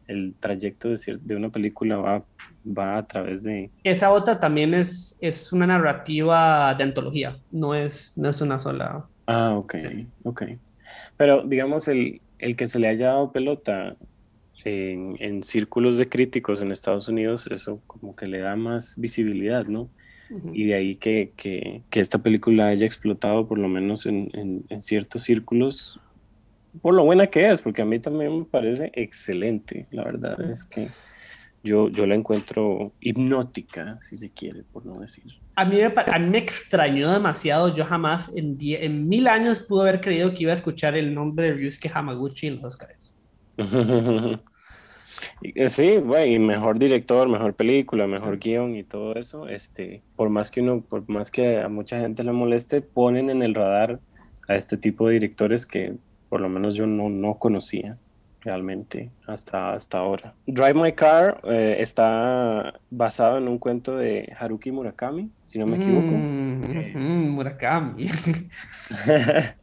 el trayecto de, de una película va, va a través de... Esa otra también es, es una narrativa de antología, no es, no es una sola... Ah, ok, ok. Pero digamos, el, el que se le haya dado pelota en, en, círculos de críticos en Estados Unidos, eso como que le da más visibilidad, ¿no? Y de ahí que, que, que, esta película haya explotado, por lo menos en, en, en, ciertos círculos, por lo buena que es, porque a mí también me parece excelente, la verdad es que yo, yo la encuentro hipnótica, si se quiere, por no decir. A mí, me, a mí me extrañó demasiado. Yo jamás en, en mil años pude haber creído que iba a escuchar el nombre de Ryusuke Hamaguchi en los Oscars. Eh, sí, güey, mejor director, mejor película, mejor guion y todo eso, este, por más que uno, por más que a mucha gente le moleste, ponen en el radar a este tipo de directores que por lo menos yo no, no conocía realmente hasta, hasta ahora. Drive My Car eh, está basado en un cuento de Haruki Murakami, si no me equivoco. Mm, Murakami.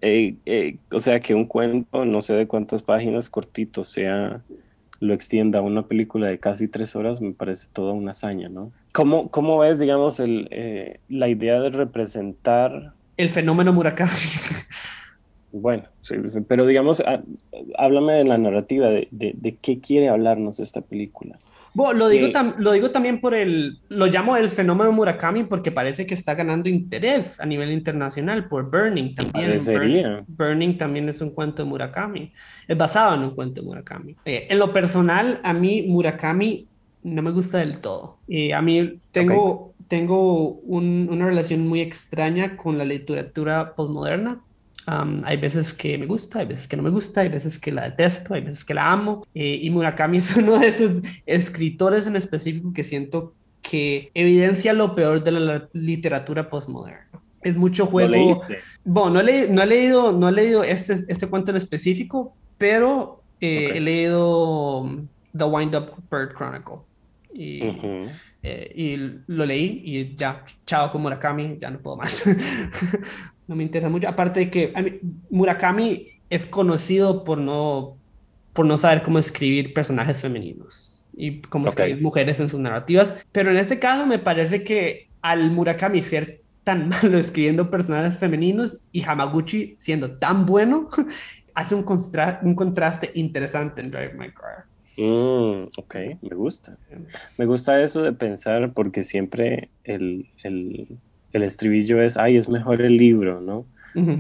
Eh, o sea que un cuento, no sé de cuántas páginas cortito sea lo extienda a una película de casi tres horas, me parece toda una hazaña, ¿no? ¿Cómo, cómo ves, digamos, el, eh, la idea de representar... El fenómeno Murakami. Bueno, sí, pero digamos, háblame de la narrativa, de, de, de, qué quiere hablarnos esta película. Bueno, lo, digo lo digo también por el, lo llamo el fenómeno Murakami porque parece que está ganando interés a nivel internacional por Burning también. Burning, Burning también es un cuento de Murakami, es basado en un cuento de Murakami. Eh, en lo personal, a mí Murakami no me gusta del todo. Eh, a mí tengo, tengo un, una relación muy extraña con la literatura postmoderna hay veces que me gusta, hay veces que no me gusta, hay veces que la detesto, hay veces que la amo. Eh, y Murakami es uno de esos escritores en específico que siento que evidencia lo peor de la literatura postmoderna. Es mucho juego. bueno, no he, no he, leído, no he leído este, este cuento en específico, pero eh, he leído um, The Wind Up Bird Chronicle. Y, eh, y, lo leí y ya, chao con Murakami, ya no puedo más. no me interesa mucho. Aparte de que Murakami es conocido por no, por no saber cómo escribir personajes femeninos y cómo escribir mujeres en sus narrativas. Pero en este caso me parece que al Murakami ser tan malo escribiendo personajes femeninos y Hamaguchi siendo tan bueno, hace un, un contraste interesante en Drive My Car. Mm, ok, me gusta. Me gusta eso de pensar porque siempre el, el, el estribillo es, ay, es mejor el libro, ¿no?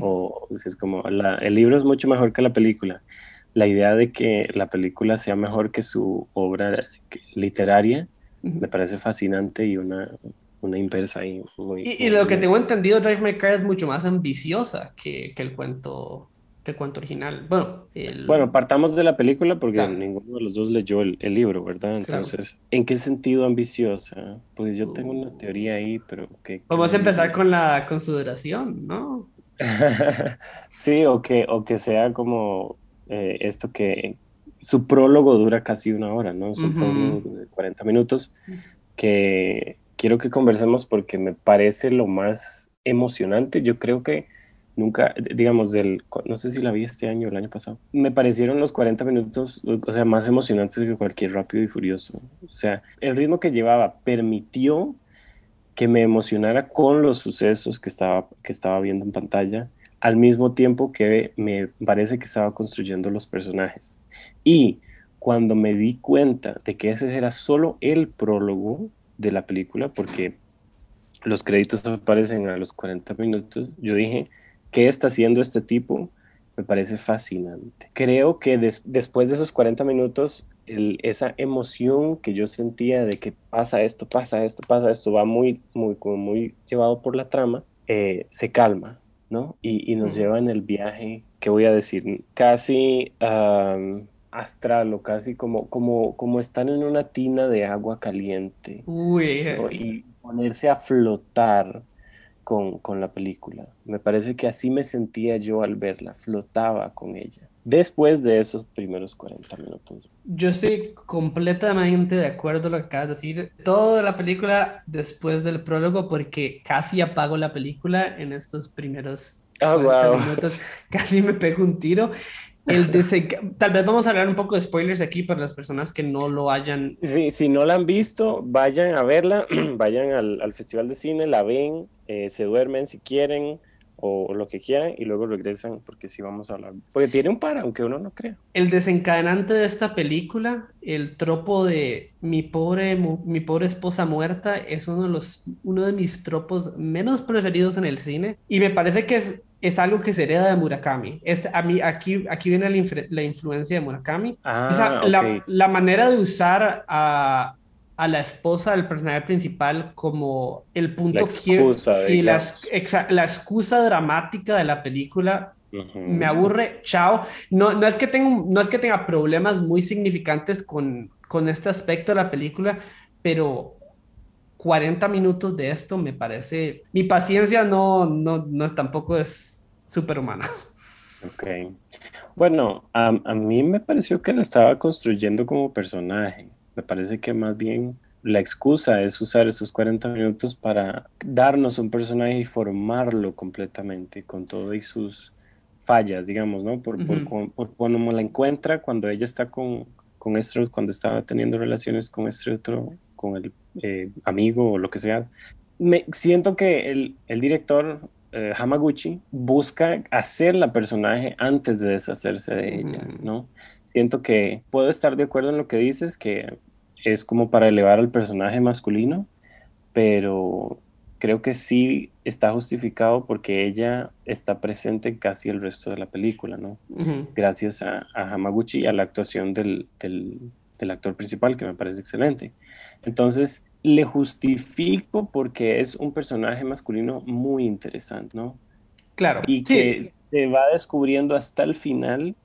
O es como, la, el libro es mucho mejor que la película. La idea de que la película sea mejor que su obra literaria me parece fascinante y una, una inversa ahí. y, lo que tengo entendido, Drive My Car es mucho más ambiciosa que, que el cuento el cuento original. Bueno, bueno, partamos de la película porque ninguno de los dos leyó el, libro, ¿verdad? Entonces, ¿en qué sentido ambiciosa? Pues yo tengo una teoría ahí, pero que... Vamos a empezar con la consideración, ¿no? sí, o que, o que sea como eh, esto que su prólogo dura casi una hora, ¿no? Su prólogo de 40 minutos, que quiero que conversemos porque me parece lo más emocionante. Yo creo que nunca, digamos, del, no sé si la vi este año o el año pasado, me parecieron los 40 minutos, o sea, más emocionantes que cualquier Rápido y Furioso. O sea, el ritmo que llevaba permitió que me emocionara con los sucesos que estaba, que estaba viendo en pantalla, al mismo tiempo que me parece que estaba construyendo los personajes. Y cuando me di cuenta de que ese era solo el prólogo de la película, porque los créditos aparecen a los 40 minutos, yo dije, qué está haciendo este tipo me parece fascinante. Creo que después de esos 40 minutos, esa emoción que yo sentía de que pasa esto, pasa esto, pasa esto, va muy, muy, muy llevado por la trama, eh, se calma, ¿no? Y, nos lleva en el viaje, ¿qué voy a decir? Casi astral o casi como, como, como están en una tina de agua caliente. Y ponerse a flotar con, la película. Me parece que así me sentía yo al verla, flotaba con ella. Después de esos primeros 40 minutos. Yo estoy completamente de acuerdo con lo que acabas de decir. Toda la película después del prólogo, porque casi apago la película en estos primeros oh, minutos. Casi me pego un tiro. El Tal vez vamos a hablar un poco de spoilers aquí para las personas que no lo hayan. Sí, si no la han visto, vayan a verla, vayan al, al, Festival de Cine, la ven, eh, se duermen si quieren o lo que quieran y luego regresan porque sí vamos a hablar. Porque tiene un par, aunque uno no crea. El desencadenante de esta película, el tropo de mi pobre, mi pobre esposa muerta, es uno de, los, uno de mis tropos menos preferidos en el cine y me parece que es es algo que se hereda de Murakami. Es, a mí, aquí, aquí viene la, influencia de Murakami. Ah, la, la, manera de usar a, a la esposa del personaje principal como el punto La excusa, y la, exa- la excusa dramática de la película me aburre, chao. No, no, es que tenga, un- no es que tenga problemas muy significantes con, con este aspecto de la película, pero 40 minutos de esto me parece, mi paciencia no, no, no tampoco es superhumana. Ok. Bueno, a, a mí me pareció que la estaba construyendo como personaje. Me parece que más bien la excusa es usar esos 40 minutos para darnos un personaje y formarlo completamente con todo y sus fallas, digamos, ¿no? Por, con- por cómo la encuentra cuando ella está con, con este, cuando estaba teniendo relaciones con este otro, con el eh, amigo o lo que sea. Me siento que el, el director eh, Hamaguchi busca hacer la personaje antes de deshacerse de ella. ¿no? Siento que puedo estar de acuerdo en lo que dices, que es como para elevar al personaje masculino, pero creo que sí está justificado porque ella está presente en casi el resto de la película, ¿no? Gracias a, a Hamaguchi y a la actuación del, del- del actor principal, que me parece excelente. Entonces, le justifico porque es un personaje masculino muy interesante, ¿no? Claro, y sí, que se va descubriendo hasta el final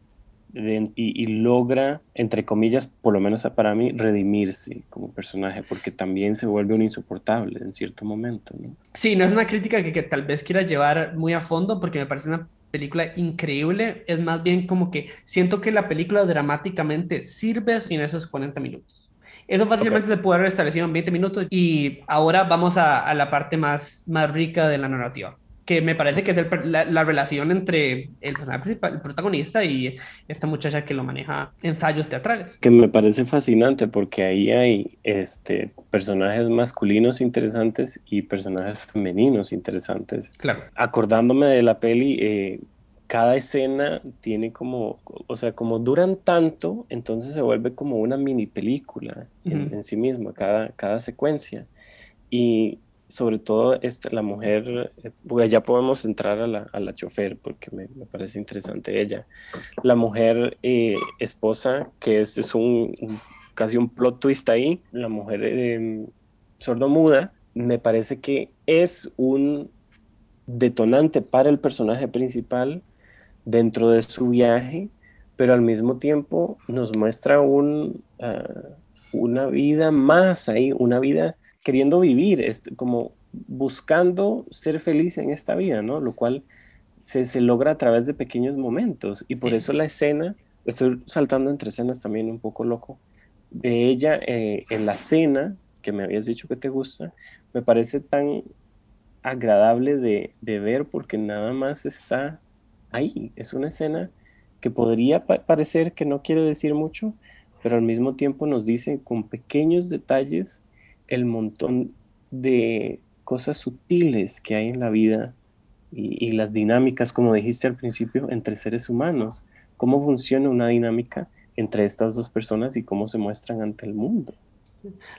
de- y, y logra, entre comillas, por lo menos para mí, redimirse como personaje, porque también se vuelve un insoportable en cierto momento, ¿no? Sí, no es una crítica que, que tal vez quiera llevar muy a fondo porque me parece una película increíble. Es más bien como que siento que la película dramáticamente sirve sin esos 40 minutos. Eso fácilmente se puede haber establecido en 20 minutos y ahora vamos a, a la parte más, más rica de la narrativa, que me parece que es el la, la relación entre el personaje principal, el protagonista y esta muchacha que lo maneja ensayos teatrales. Que me parece fascinante porque ahí hay este, personajes masculinos interesantes y personajes femeninos interesantes. Claro. acordándome de la peli, eh, cada escena tiene como, o sea, como duran tanto, entonces se vuelve como una mini película en, Ujú. en sí misma, cada, cada secuencia. Y sobre todo esta, la mujer, eh, pues ya podemos entrar a la, a la chofer porque me, me parece interesante ella. La mujer eh, esposa, que es, es un, casi un plot twist ahí, la mujer eh, sordomuda, me parece que es un detonante para el personaje principal dentro de su viaje, pero al mismo tiempo nos muestra un, ah, una vida más ahí, una vida queriendo vivir, es como buscando ser feliz en esta vida, ¿no? Lo cual se, se logra a través de pequeños momentos y por Sí. eso la escena, estoy saltando entre escenas también un poco loco, de ella eh, en la cena, que me habías dicho que te gusta, me parece tan agradable de, de ver porque nada más está ahí. Es una escena que podría pa- parecer que no quiere decir mucho, pero al mismo tiempo nos dice con pequeños detalles el montón de cosas sutiles que hay en la vida y, las dinámicas, como dijiste al principio, entre seres humanos. Cómo funciona una dinámica entre estas dos personas y cómo se muestran ante el mundo.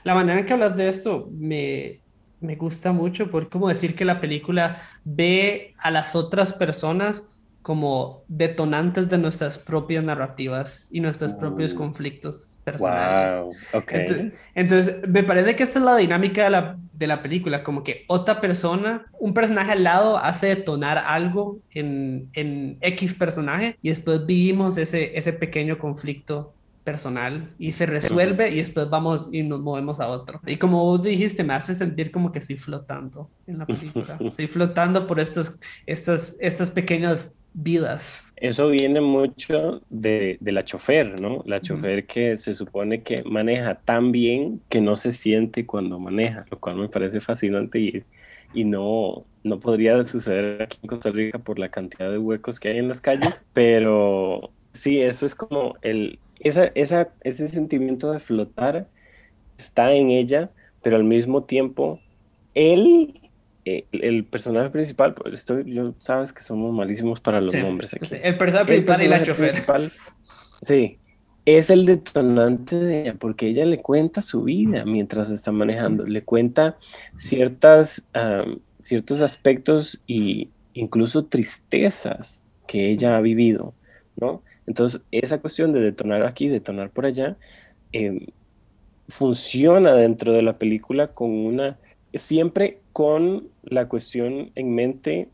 La manera en que hablas de esto me, me gusta mucho por cómo decir que la película ve a las otras personas como detonantes de nuestras propias narrativas y nuestros propios conflictos personales. Wow, ok. Ento- Entonces, me parece que esta es la dinámica de la, de la película, como que otra persona, un personaje al lado hace detonar algo en, en X personaje y después vivimos ese, ese pequeño conflicto personal y se resuelve y después vamos y nos movemos a otro. Y como vos dijiste, me hace sentir como que estoy flotando en la película. Estoy flotando por estos, estas, estas pequeñas vidas. Eso viene mucho de, de la chofer, ¿no? La chofer que se supone que maneja tan bien que no se siente cuando maneja, lo cual me parece fascinante y, y no, no podría suceder aquí en Costa Rica por la cantidad de huecos que hay en las calles, pero sí, eso es como el, esa, esa, ese sentimiento de flotar está en ella, pero al mismo tiempo él eh, el personaje principal, pues, estoy, yo sabes que somos malísimos para los Sí, nombres aquí. sí, el personaje El principal y la personaje chofer. principal, sí, es el detonante de ella, porque ella le cuenta su vida mientras está manejando, le cuenta ciertas, am, ciertos aspectos y incluso tristezas que ella ha vivido, ¿no? Entonces, esa cuestión de detonar aquí, detonar por allá, em, funciona dentro de la película con una, siempre con la cuestión en mente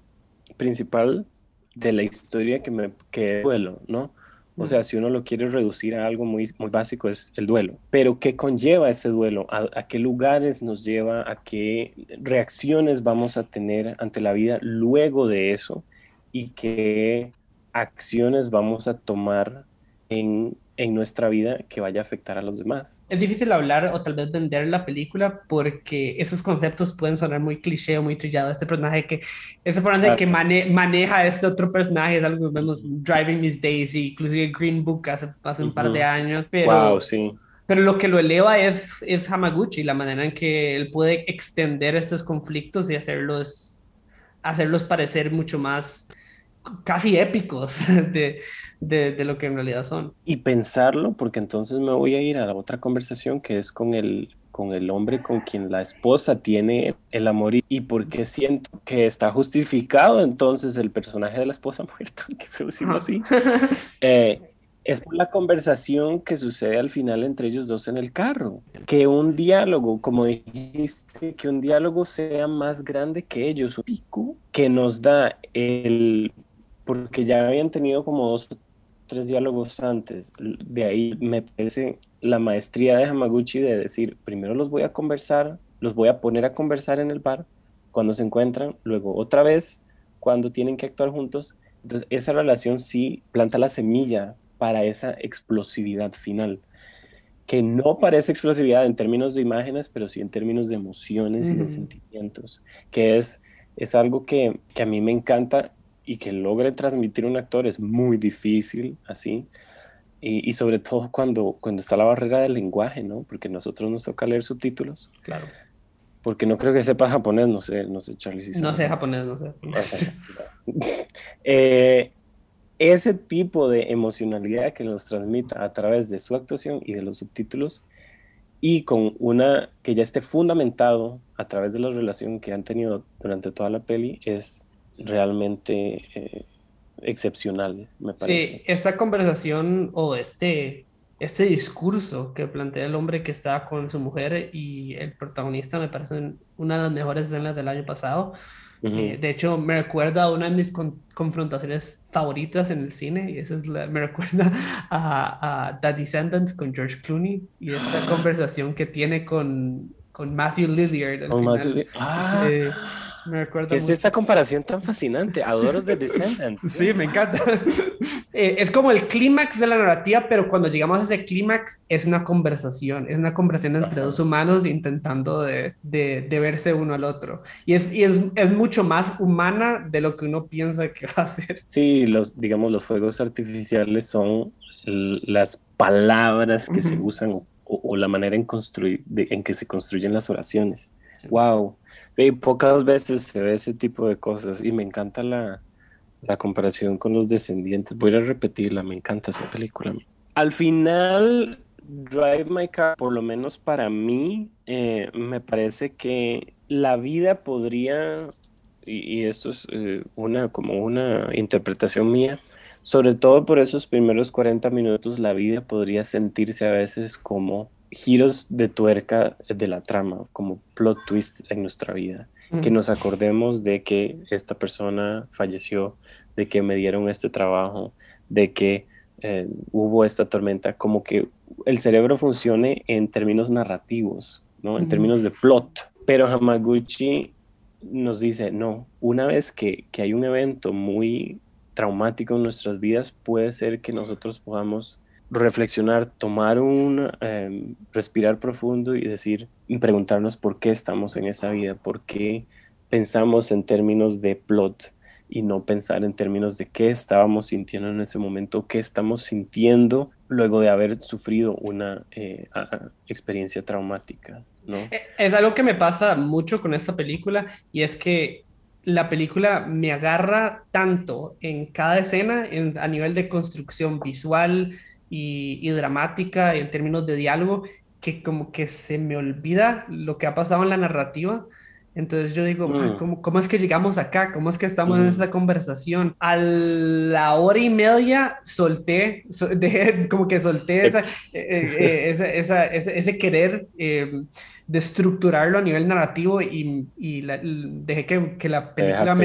principal de la historia que me que duelo, ¿no? O sea, si uno lo quiere reducir a algo muy, muy básico es el duelo. Pero ¿qué conlleva ese duelo? ¿A, qué lugares nos lleva? ¿A qué reacciones vamos a tener ante la vida luego de eso? ¿Y qué acciones vamos a tomar en en nuestra vida que vaya a afectar a los demás. Es difícil hablar o tal vez vender la película porque esos conceptos pueden sonar muy cliché o muy trillado. Este personaje que, ese personaje que maneja este otro personaje es algo que vemos Driving Miss Daisy, inclusive Green Book hace, hace un par de años. Pero, wow, sí. Pero lo que lo eleva es, es Hamaguchi, la manera en que él puede extender estos conflictos y hacerlos, hacerlos parecer mucho más casi épicos de, de, lo que en realidad son. Y pensarlo, porque entonces me voy a ir a la otra conversación que es con el, con el hombre con quien la esposa tiene el amor y, porque siento que está justificado entonces el personaje de la esposa muerta, que decimos así. Eh, es por la conversación que sucede al final entre ellos dos en el carro. Que un diálogo, como dijiste, que un diálogo sea más grande que ellos, un pico que nos da el porque ya habían tenido como dos o tres diálogos antes. De ahí me parece la maestría de Hamaguchi de decir, primero los voy a conversar, los voy a poner a conversar en el bar cuando se encuentran, luego otra vez cuando tienen que actuar juntos. Entonces esa relación sí planta la semilla para esa explosividad final que no parece explosividad en términos de imágenes, pero sí en términos de emociones y de sentimientos, que es, es algo que, que, a mí me encanta y que logre transmitir un actor es muy difícil así. Y, sobre todo cuando, cuando está la barrera del lenguaje, ¿no? Porque nosotros nos toca leer subtítulos. Claro. Porque no creo que sepa japonés, no sé, no sé, Charlie. Si no sé japonés, no sé. eh, ese tipo de emocionalidad que nos transmita a través de su actuación y de los subtítulos y con una que ya esté fundamentado a través de la relación que han tenido durante toda la peli es realmente eh, excepcional, me parece. Sí, esta conversación o este, este discurso que plantea el hombre que está con su mujer y el protagonista me parece una de las mejores escenas del año pasado. Eh, de hecho, me recuerda a una de mis confrontaciones favoritas en el cine y esa es la, me recuerda a, a The Descendants con George Clooney y esta conversación que tiene con, con Matthew Lillard. Ah. Me es esta comparación tan fascinante. Adoro The Descendants. sí, me encanta. Eh, es como el clímax de la narrativa, pero cuando llegamos a ese clímax es una conversación, es una conversación entre dos humanos intentando de, de, verse uno al otro. Y, es, y es, es, mucho más humana de lo que uno piensa que va a ser. Sí, los, digamos, los fuegos artificiales son las palabras que se usan o, la manera en, construir, en que se construyen las oraciones. Wow. Y pocas veces se ve ese tipo de cosas y me encanta la, la comparación con los descendientes. Voy a repetirla, me encanta esa película. Al final, Drive My Car, por lo menos para mí, eh, me parece que la vida podría, y, esto es eh, una como una interpretación mía, sobre todo por esos primeros 40 minutos, la vida podría sentirse a veces como giros de tuerca de la trama, como plot twists en nuestra vida. Que nos acordemos de que esta persona falleció, de que me dieron este trabajo, de que eh, hubo esta tormenta, como que el cerebro funcione en términos narrativos, ¿no? En términos de plot. Pero Hamaguchi nos dice, no, una vez que, que hay un evento muy traumático en nuestras vidas, puede ser que nosotros podamos reflexionar, tomar un, em, respirar profundo y decir, preguntarnos por qué estamos en esta vida, por qué pensamos en términos de plot y no pensar en términos de qué estábamos sintiendo en ese momento, qué estamos sintiendo luego de haber sufrido una eh, experiencia traumática, ¿no? E, es algo que me pasa mucho con esta película y es que la película me agarra tanto en cada escena a nivel de construcción visual, y, dramática en términos de diálogo, que como que se me olvida lo que ha pasado en la narrativa Entonces yo digo, mm. ¿cómo, ¿cómo, es que llegamos acá? ¿Cómo es que estamos en mm. esta conversación? A la hora y media solté, como que solté esa, eh, eh, eh, esa, ese, querer de estructurarlo a nivel narrativo y, y dejé que, que, la película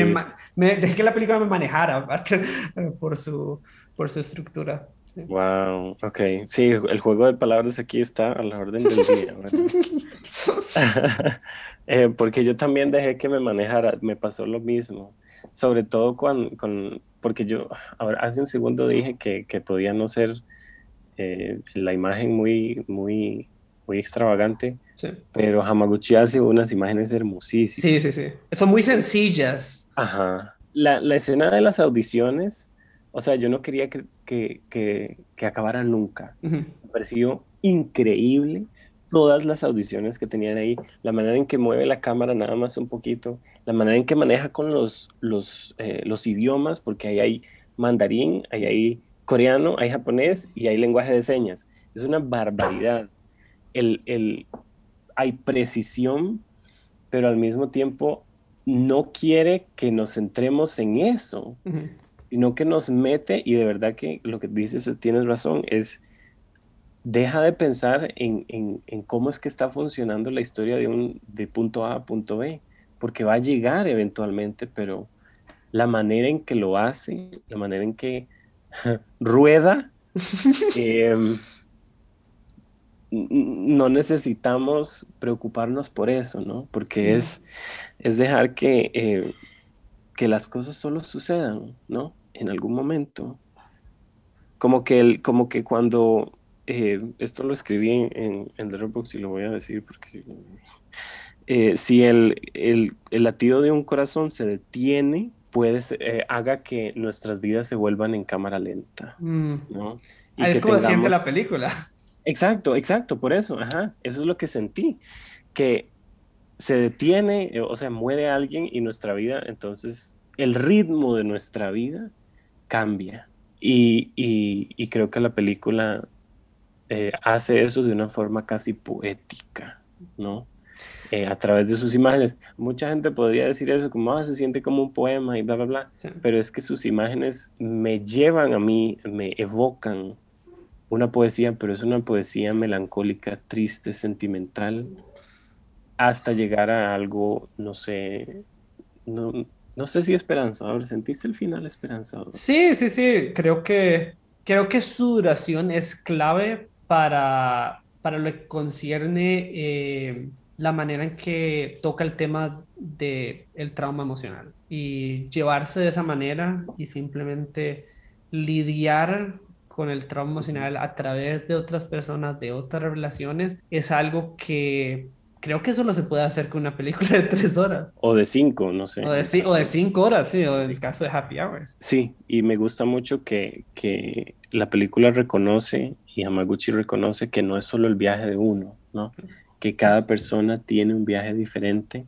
me, dejé que la película me manejara por su, por su estructura. Wow, ok. Sí, el juego de palabras aquí está a la orden del día. Eh, porque yo también dejé que me manejara, me pasó lo mismo. Sobre todo con, con porque yo, ahora, hace un segundo dije que, que podía no ser eh, la imagen muy, muy, muy extravagante, sí. pero Hamaguchi hace unas imágenes hermosísimas. Sí, sí, sí. Son muy sencillas. Ajá. La, la escena de las audiciones o sea, yo no quería que, que, que, acabara nunca. Me pareció increíble todas las audiciones que tenían ahí, la manera en que mueve la cámara nada más un poquito, la manera en que maneja con los, los, eh, los idiomas, porque ahí hay mandarín, ahí hay coreano, hay japonés y hay lenguaje de señas. Es una barbaridad. El, el, hay precisión, pero al mismo tiempo no quiere que nos centremos en eso sino que nos mete, y de verdad que lo que dices tienes razón, es deja de pensar en, cómo es que está funcionando la historia de, un, de punto A a punto B, porque va a llegar eventualmente, pero la manera en que lo hace, la manera en que rueda, em, no necesitamos preocuparnos por eso, ¿no? Porque es, es dejar que eh, que las cosas solo sucedan, ¿no? En algún momento. Como que, el, como que cuando, eh, esto lo escribí en, en, en Letterboxd y lo voy a decir porque eh, si el, el, el, latido de un corazón se detiene, puede eh, haga que nuestras vidas se vuelvan en cámara lenta, mm. ¿no? Y ah, es como siente la película. Exacto, exacto, por eso, ajá, eso es lo que sentí, que se detiene, eh, o sea, muere alguien y nuestra vida, entonces el ritmo de nuestra vida cambia. Y, y, creo que la película eh, hace eso de una forma casi poética, ¿no? Eh, a través de sus imágenes. Mucha gente podría decir eso como, ah, se siente como un poema y bla, bla, bla, pero es que sus imágenes me llevan a mí, me evocan una poesía, pero es una poesía melancólica, triste, sentimental, hasta llegar a algo, no sé, no, no sé si esperanzador. ¿Sentiste el final esperanzador? Sí, sí, sí. Creo que, creo que su duración es clave para, para lo que concierne eh, la manera en que toca el tema del el trauma emocional. Y llevarse de esa manera y simplemente lidiar con el trauma emocional a través de otras personas, de otras relaciones, es algo que creo que eso no se puede hacer con una película de tres horas. O de cinco, no sé. O de, o de cinco horas, sí, o el caso de Happy Hours. Sí, y me gusta mucho que, que la película reconoce y Hamaguchi reconoce que no es solo el viaje de uno, ¿no? Que cada persona tiene un viaje diferente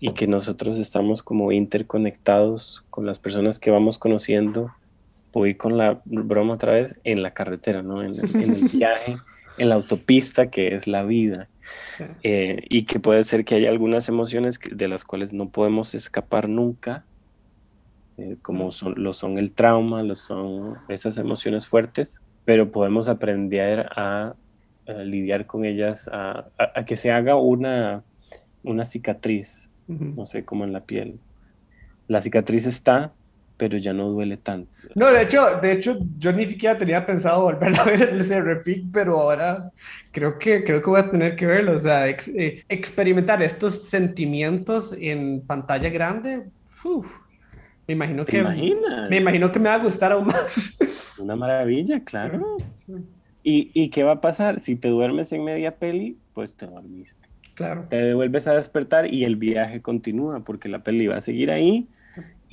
y que nosotros estamos como interconectados con las personas que vamos conociendo. Voy con la broma otra vez en la carretera, ¿no? En, en el viaje, en la autopista que es la vida eh, y que puede ser que haya algunas emociones de las cuales no podemos escapar nunca, eh, como son, lo son el trauma, lo son esas emociones fuertes, pero podemos aprender a, lidiar con ellas, a, que se haga una, una cicatriz, no sé, como en la piel. La cicatriz está, pero ya no duele tanto. No, de hecho, de hecho, yo ni siquiera tenía pensado volver a ver ese repic, pero ahora creo que, creo que voy a tener que verlo, o sea, eh, experimentar estos sentimientos en pantalla grande, me imagino que me imagino que me va a gustar aún más. Una maravilla, claro. ¿Y, ¿Y qué va a pasar? Si te duermes en media peli, pues te dormiste. Claro. Te devuelves a despertar y el viaje continúa porque la peli va a seguir ahí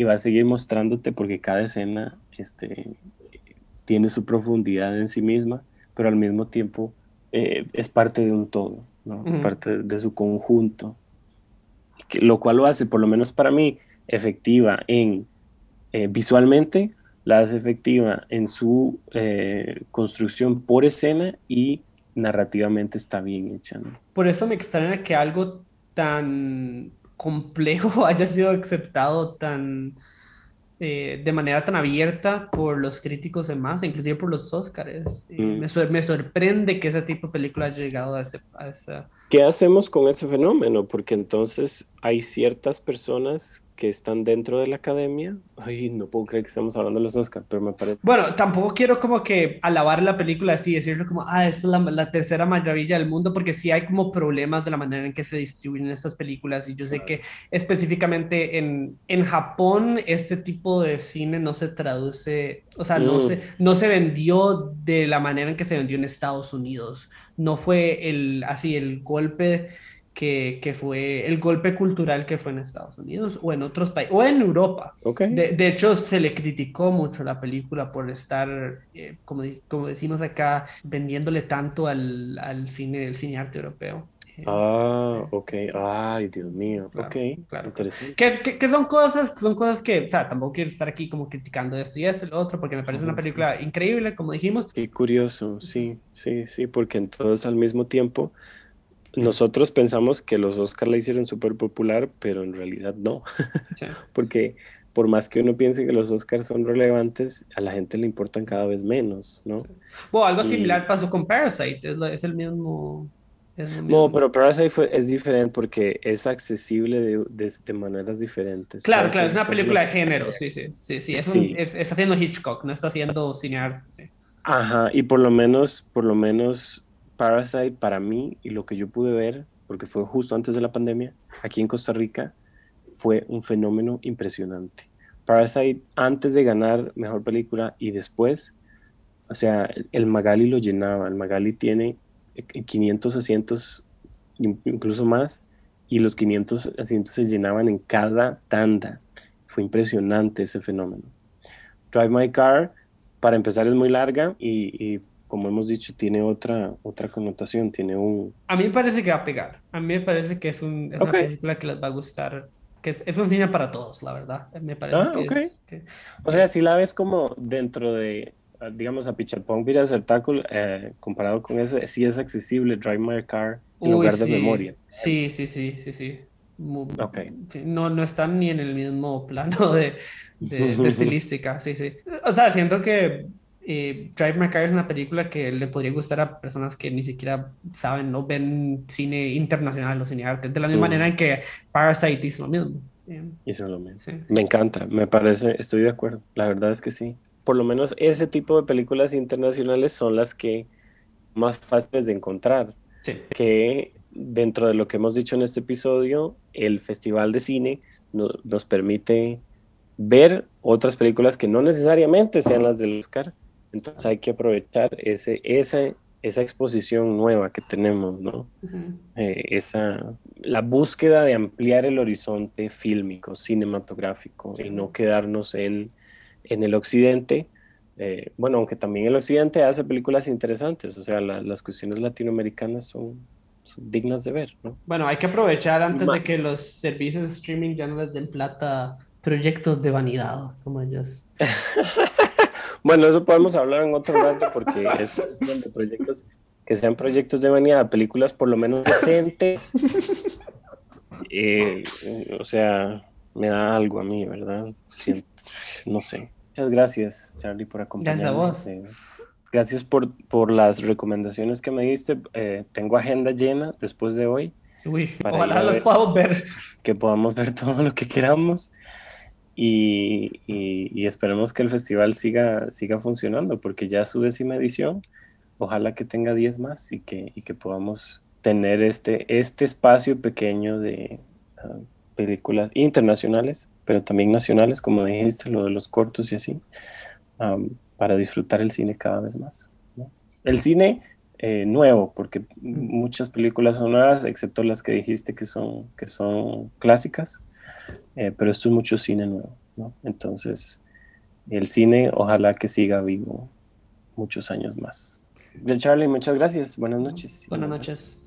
y va a seguir mostrándote porque cada escena este, tiene su profundidad en sí misma, pero al mismo tiempo eh, es parte de un todo, ¿no? es parte de su conjunto, lo cual lo hace, por lo menos para mí, efectiva en eh, visualmente, la hace efectiva en su eh, construcción por escena y narrativamente está bien hecha. Por eso me extraña que algo tan complejo haya sido aceptado tan eh, de manera tan abierta por los críticos de masa, inclusive por los Oscars. Mm. Me, me, sorprende que ese tipo de película haya llegado a, ese, a esa... ¿Qué hacemos con ese fenómeno? Porque entonces hay ciertas personas que están dentro de la academia. Ay, no puedo creer que estamos hablando de los Oscars, pero me parece. Bueno, tampoco quiero como que alabar la película así, decirlo como, ah, esta es la, la, tercera maravilla del mundo, porque sí hay como problemas de la manera en que se distribuyen estas películas. Y yo sé que específicamente en, en Japón, este tipo de cine no se traduce, o sea, no, mm. se, no se vendió de la manera en que se vendió en Estados Unidos. No fue el, así, el golpe que, que, fue el golpe cultural que fue en Estados Unidos o en otros países, o en Europa. Okay. De, de, hecho, se le criticó mucho la película por estar, eh, como, como, decimos acá, vendiéndole tanto al, al cine, el cine arte europeo. Ah, ok. Ay, Dios mío. Claro, ok, claro. Interesante. Que, que, son cosas, son cosas que, o sea, tampoco quiero estar aquí como criticando esto y eso y lo otro, porque me parece una película increíble, como dijimos. Qué curioso, sí, sí, sí, porque entonces al mismo tiempo nosotros pensamos que los Oscars la hicieron súper popular, pero en realidad no. Porque por más que uno piense que los Oscars son relevantes, a la gente le importan cada vez menos, ¿no? Bueno, algo similar pasó con Parasite, es, el mismo... No, pero Parasite fue, es diferente porque es accesible de, de, maneras diferentes. Claro, claro, es una película de género, sí, sí, sí, sí, es, es, está haciendo Hitchcock, no está haciendo cinearte, sí. Ajá, y por lo menos, por lo menos Parasite para mí y lo que yo pude ver, porque fue justo antes de la pandemia, aquí en Costa Rica, fue un fenómeno impresionante. Parasite antes de ganar mejor película y después, o sea, el Magali lo llenaba. El Magali tiene 500 asientos, incluso más, y los 500 asientos se llenaban en cada tanda. Fue impresionante ese fenómeno. Drive My Car, para empezar, es muy larga y, y como hemos dicho, tiene otra, otra connotación, tiene un... A mí me parece que va a pegar. A mí me parece que es, un, es una película que les va a gustar, que es, es una cine para todos, la verdad. Me parece ah, que, es, O sea, si la ves como dentro de, digamos, a Pichapong Villa Certáculo, eh, comparado con eso, sí es accesible Drive My Car en lugar de memoria. Sí, sí, sí, sí, sí. okay. no, no están ni en el mismo plano de, de, de estilística, sí, sí. O sea, siento que eh, Drive My Car es una película que le podría gustar a personas que ni siquiera saben, no ven cine internacional o cine arte, de la misma mm. manera en que Parasite hizo lo mismo. Hizo lo mismo. Me encanta, me parece, estoy de acuerdo, la verdad es que sí. Por lo menos ese tipo de películas internacionales son las que más fáciles de encontrar. Que dentro de lo que hemos dicho en este episodio, el Festival de Cine nos permite ver otras películas que no necesariamente sean las del Oscar, entonces hay que aprovechar ese, esa, esa exposición nueva que tenemos, ¿no? Eh, esa, la búsqueda de ampliar el horizonte fílmico, cinematográfico, y no quedarnos en, en el occidente. Eh, bueno, aunque también el occidente hace películas interesantes, o sea, las cuestiones latinoamericanas son, dignas de ver, ¿no? Bueno, hay que aprovechar antes de que los servicios de streaming ya no les den plata proyectos de vanidad, como ellos. Bueno, eso podemos hablar en otro rato porque es de proyectos que sean proyectos de vanidad, películas por lo menos decentes. Eh, o sea, me da algo a mí, ¿verdad? no sé. Muchas gracias, Charlie, por acompañarme. Gracias a vos. gracias por, por las recomendaciones que me diste. Eh, tengo agenda llena después de hoy. Uy, ojalá las podamos ver. Que podamos ver todo lo que queramos. Y, esperemos que el festival siga, siga funcionando, porque ya su décima edición, ojalá que tenga 10 más y que, que podamos tener este, este espacio pequeño de ah, películas internacionales, pero también nacionales, como dijiste, lo de los cortos y así, para disfrutar el cine cada vez más. El cine eh, nuevo, porque muchas películas son nuevas, excepto las que dijiste que son, que son clásicas eh, pero esto es mucho cine nuevo. Entonces, el cine ojalá que siga vivo muchos años más. Bien, Charlie, muchas gracias. Buenas noches. Buenas noches.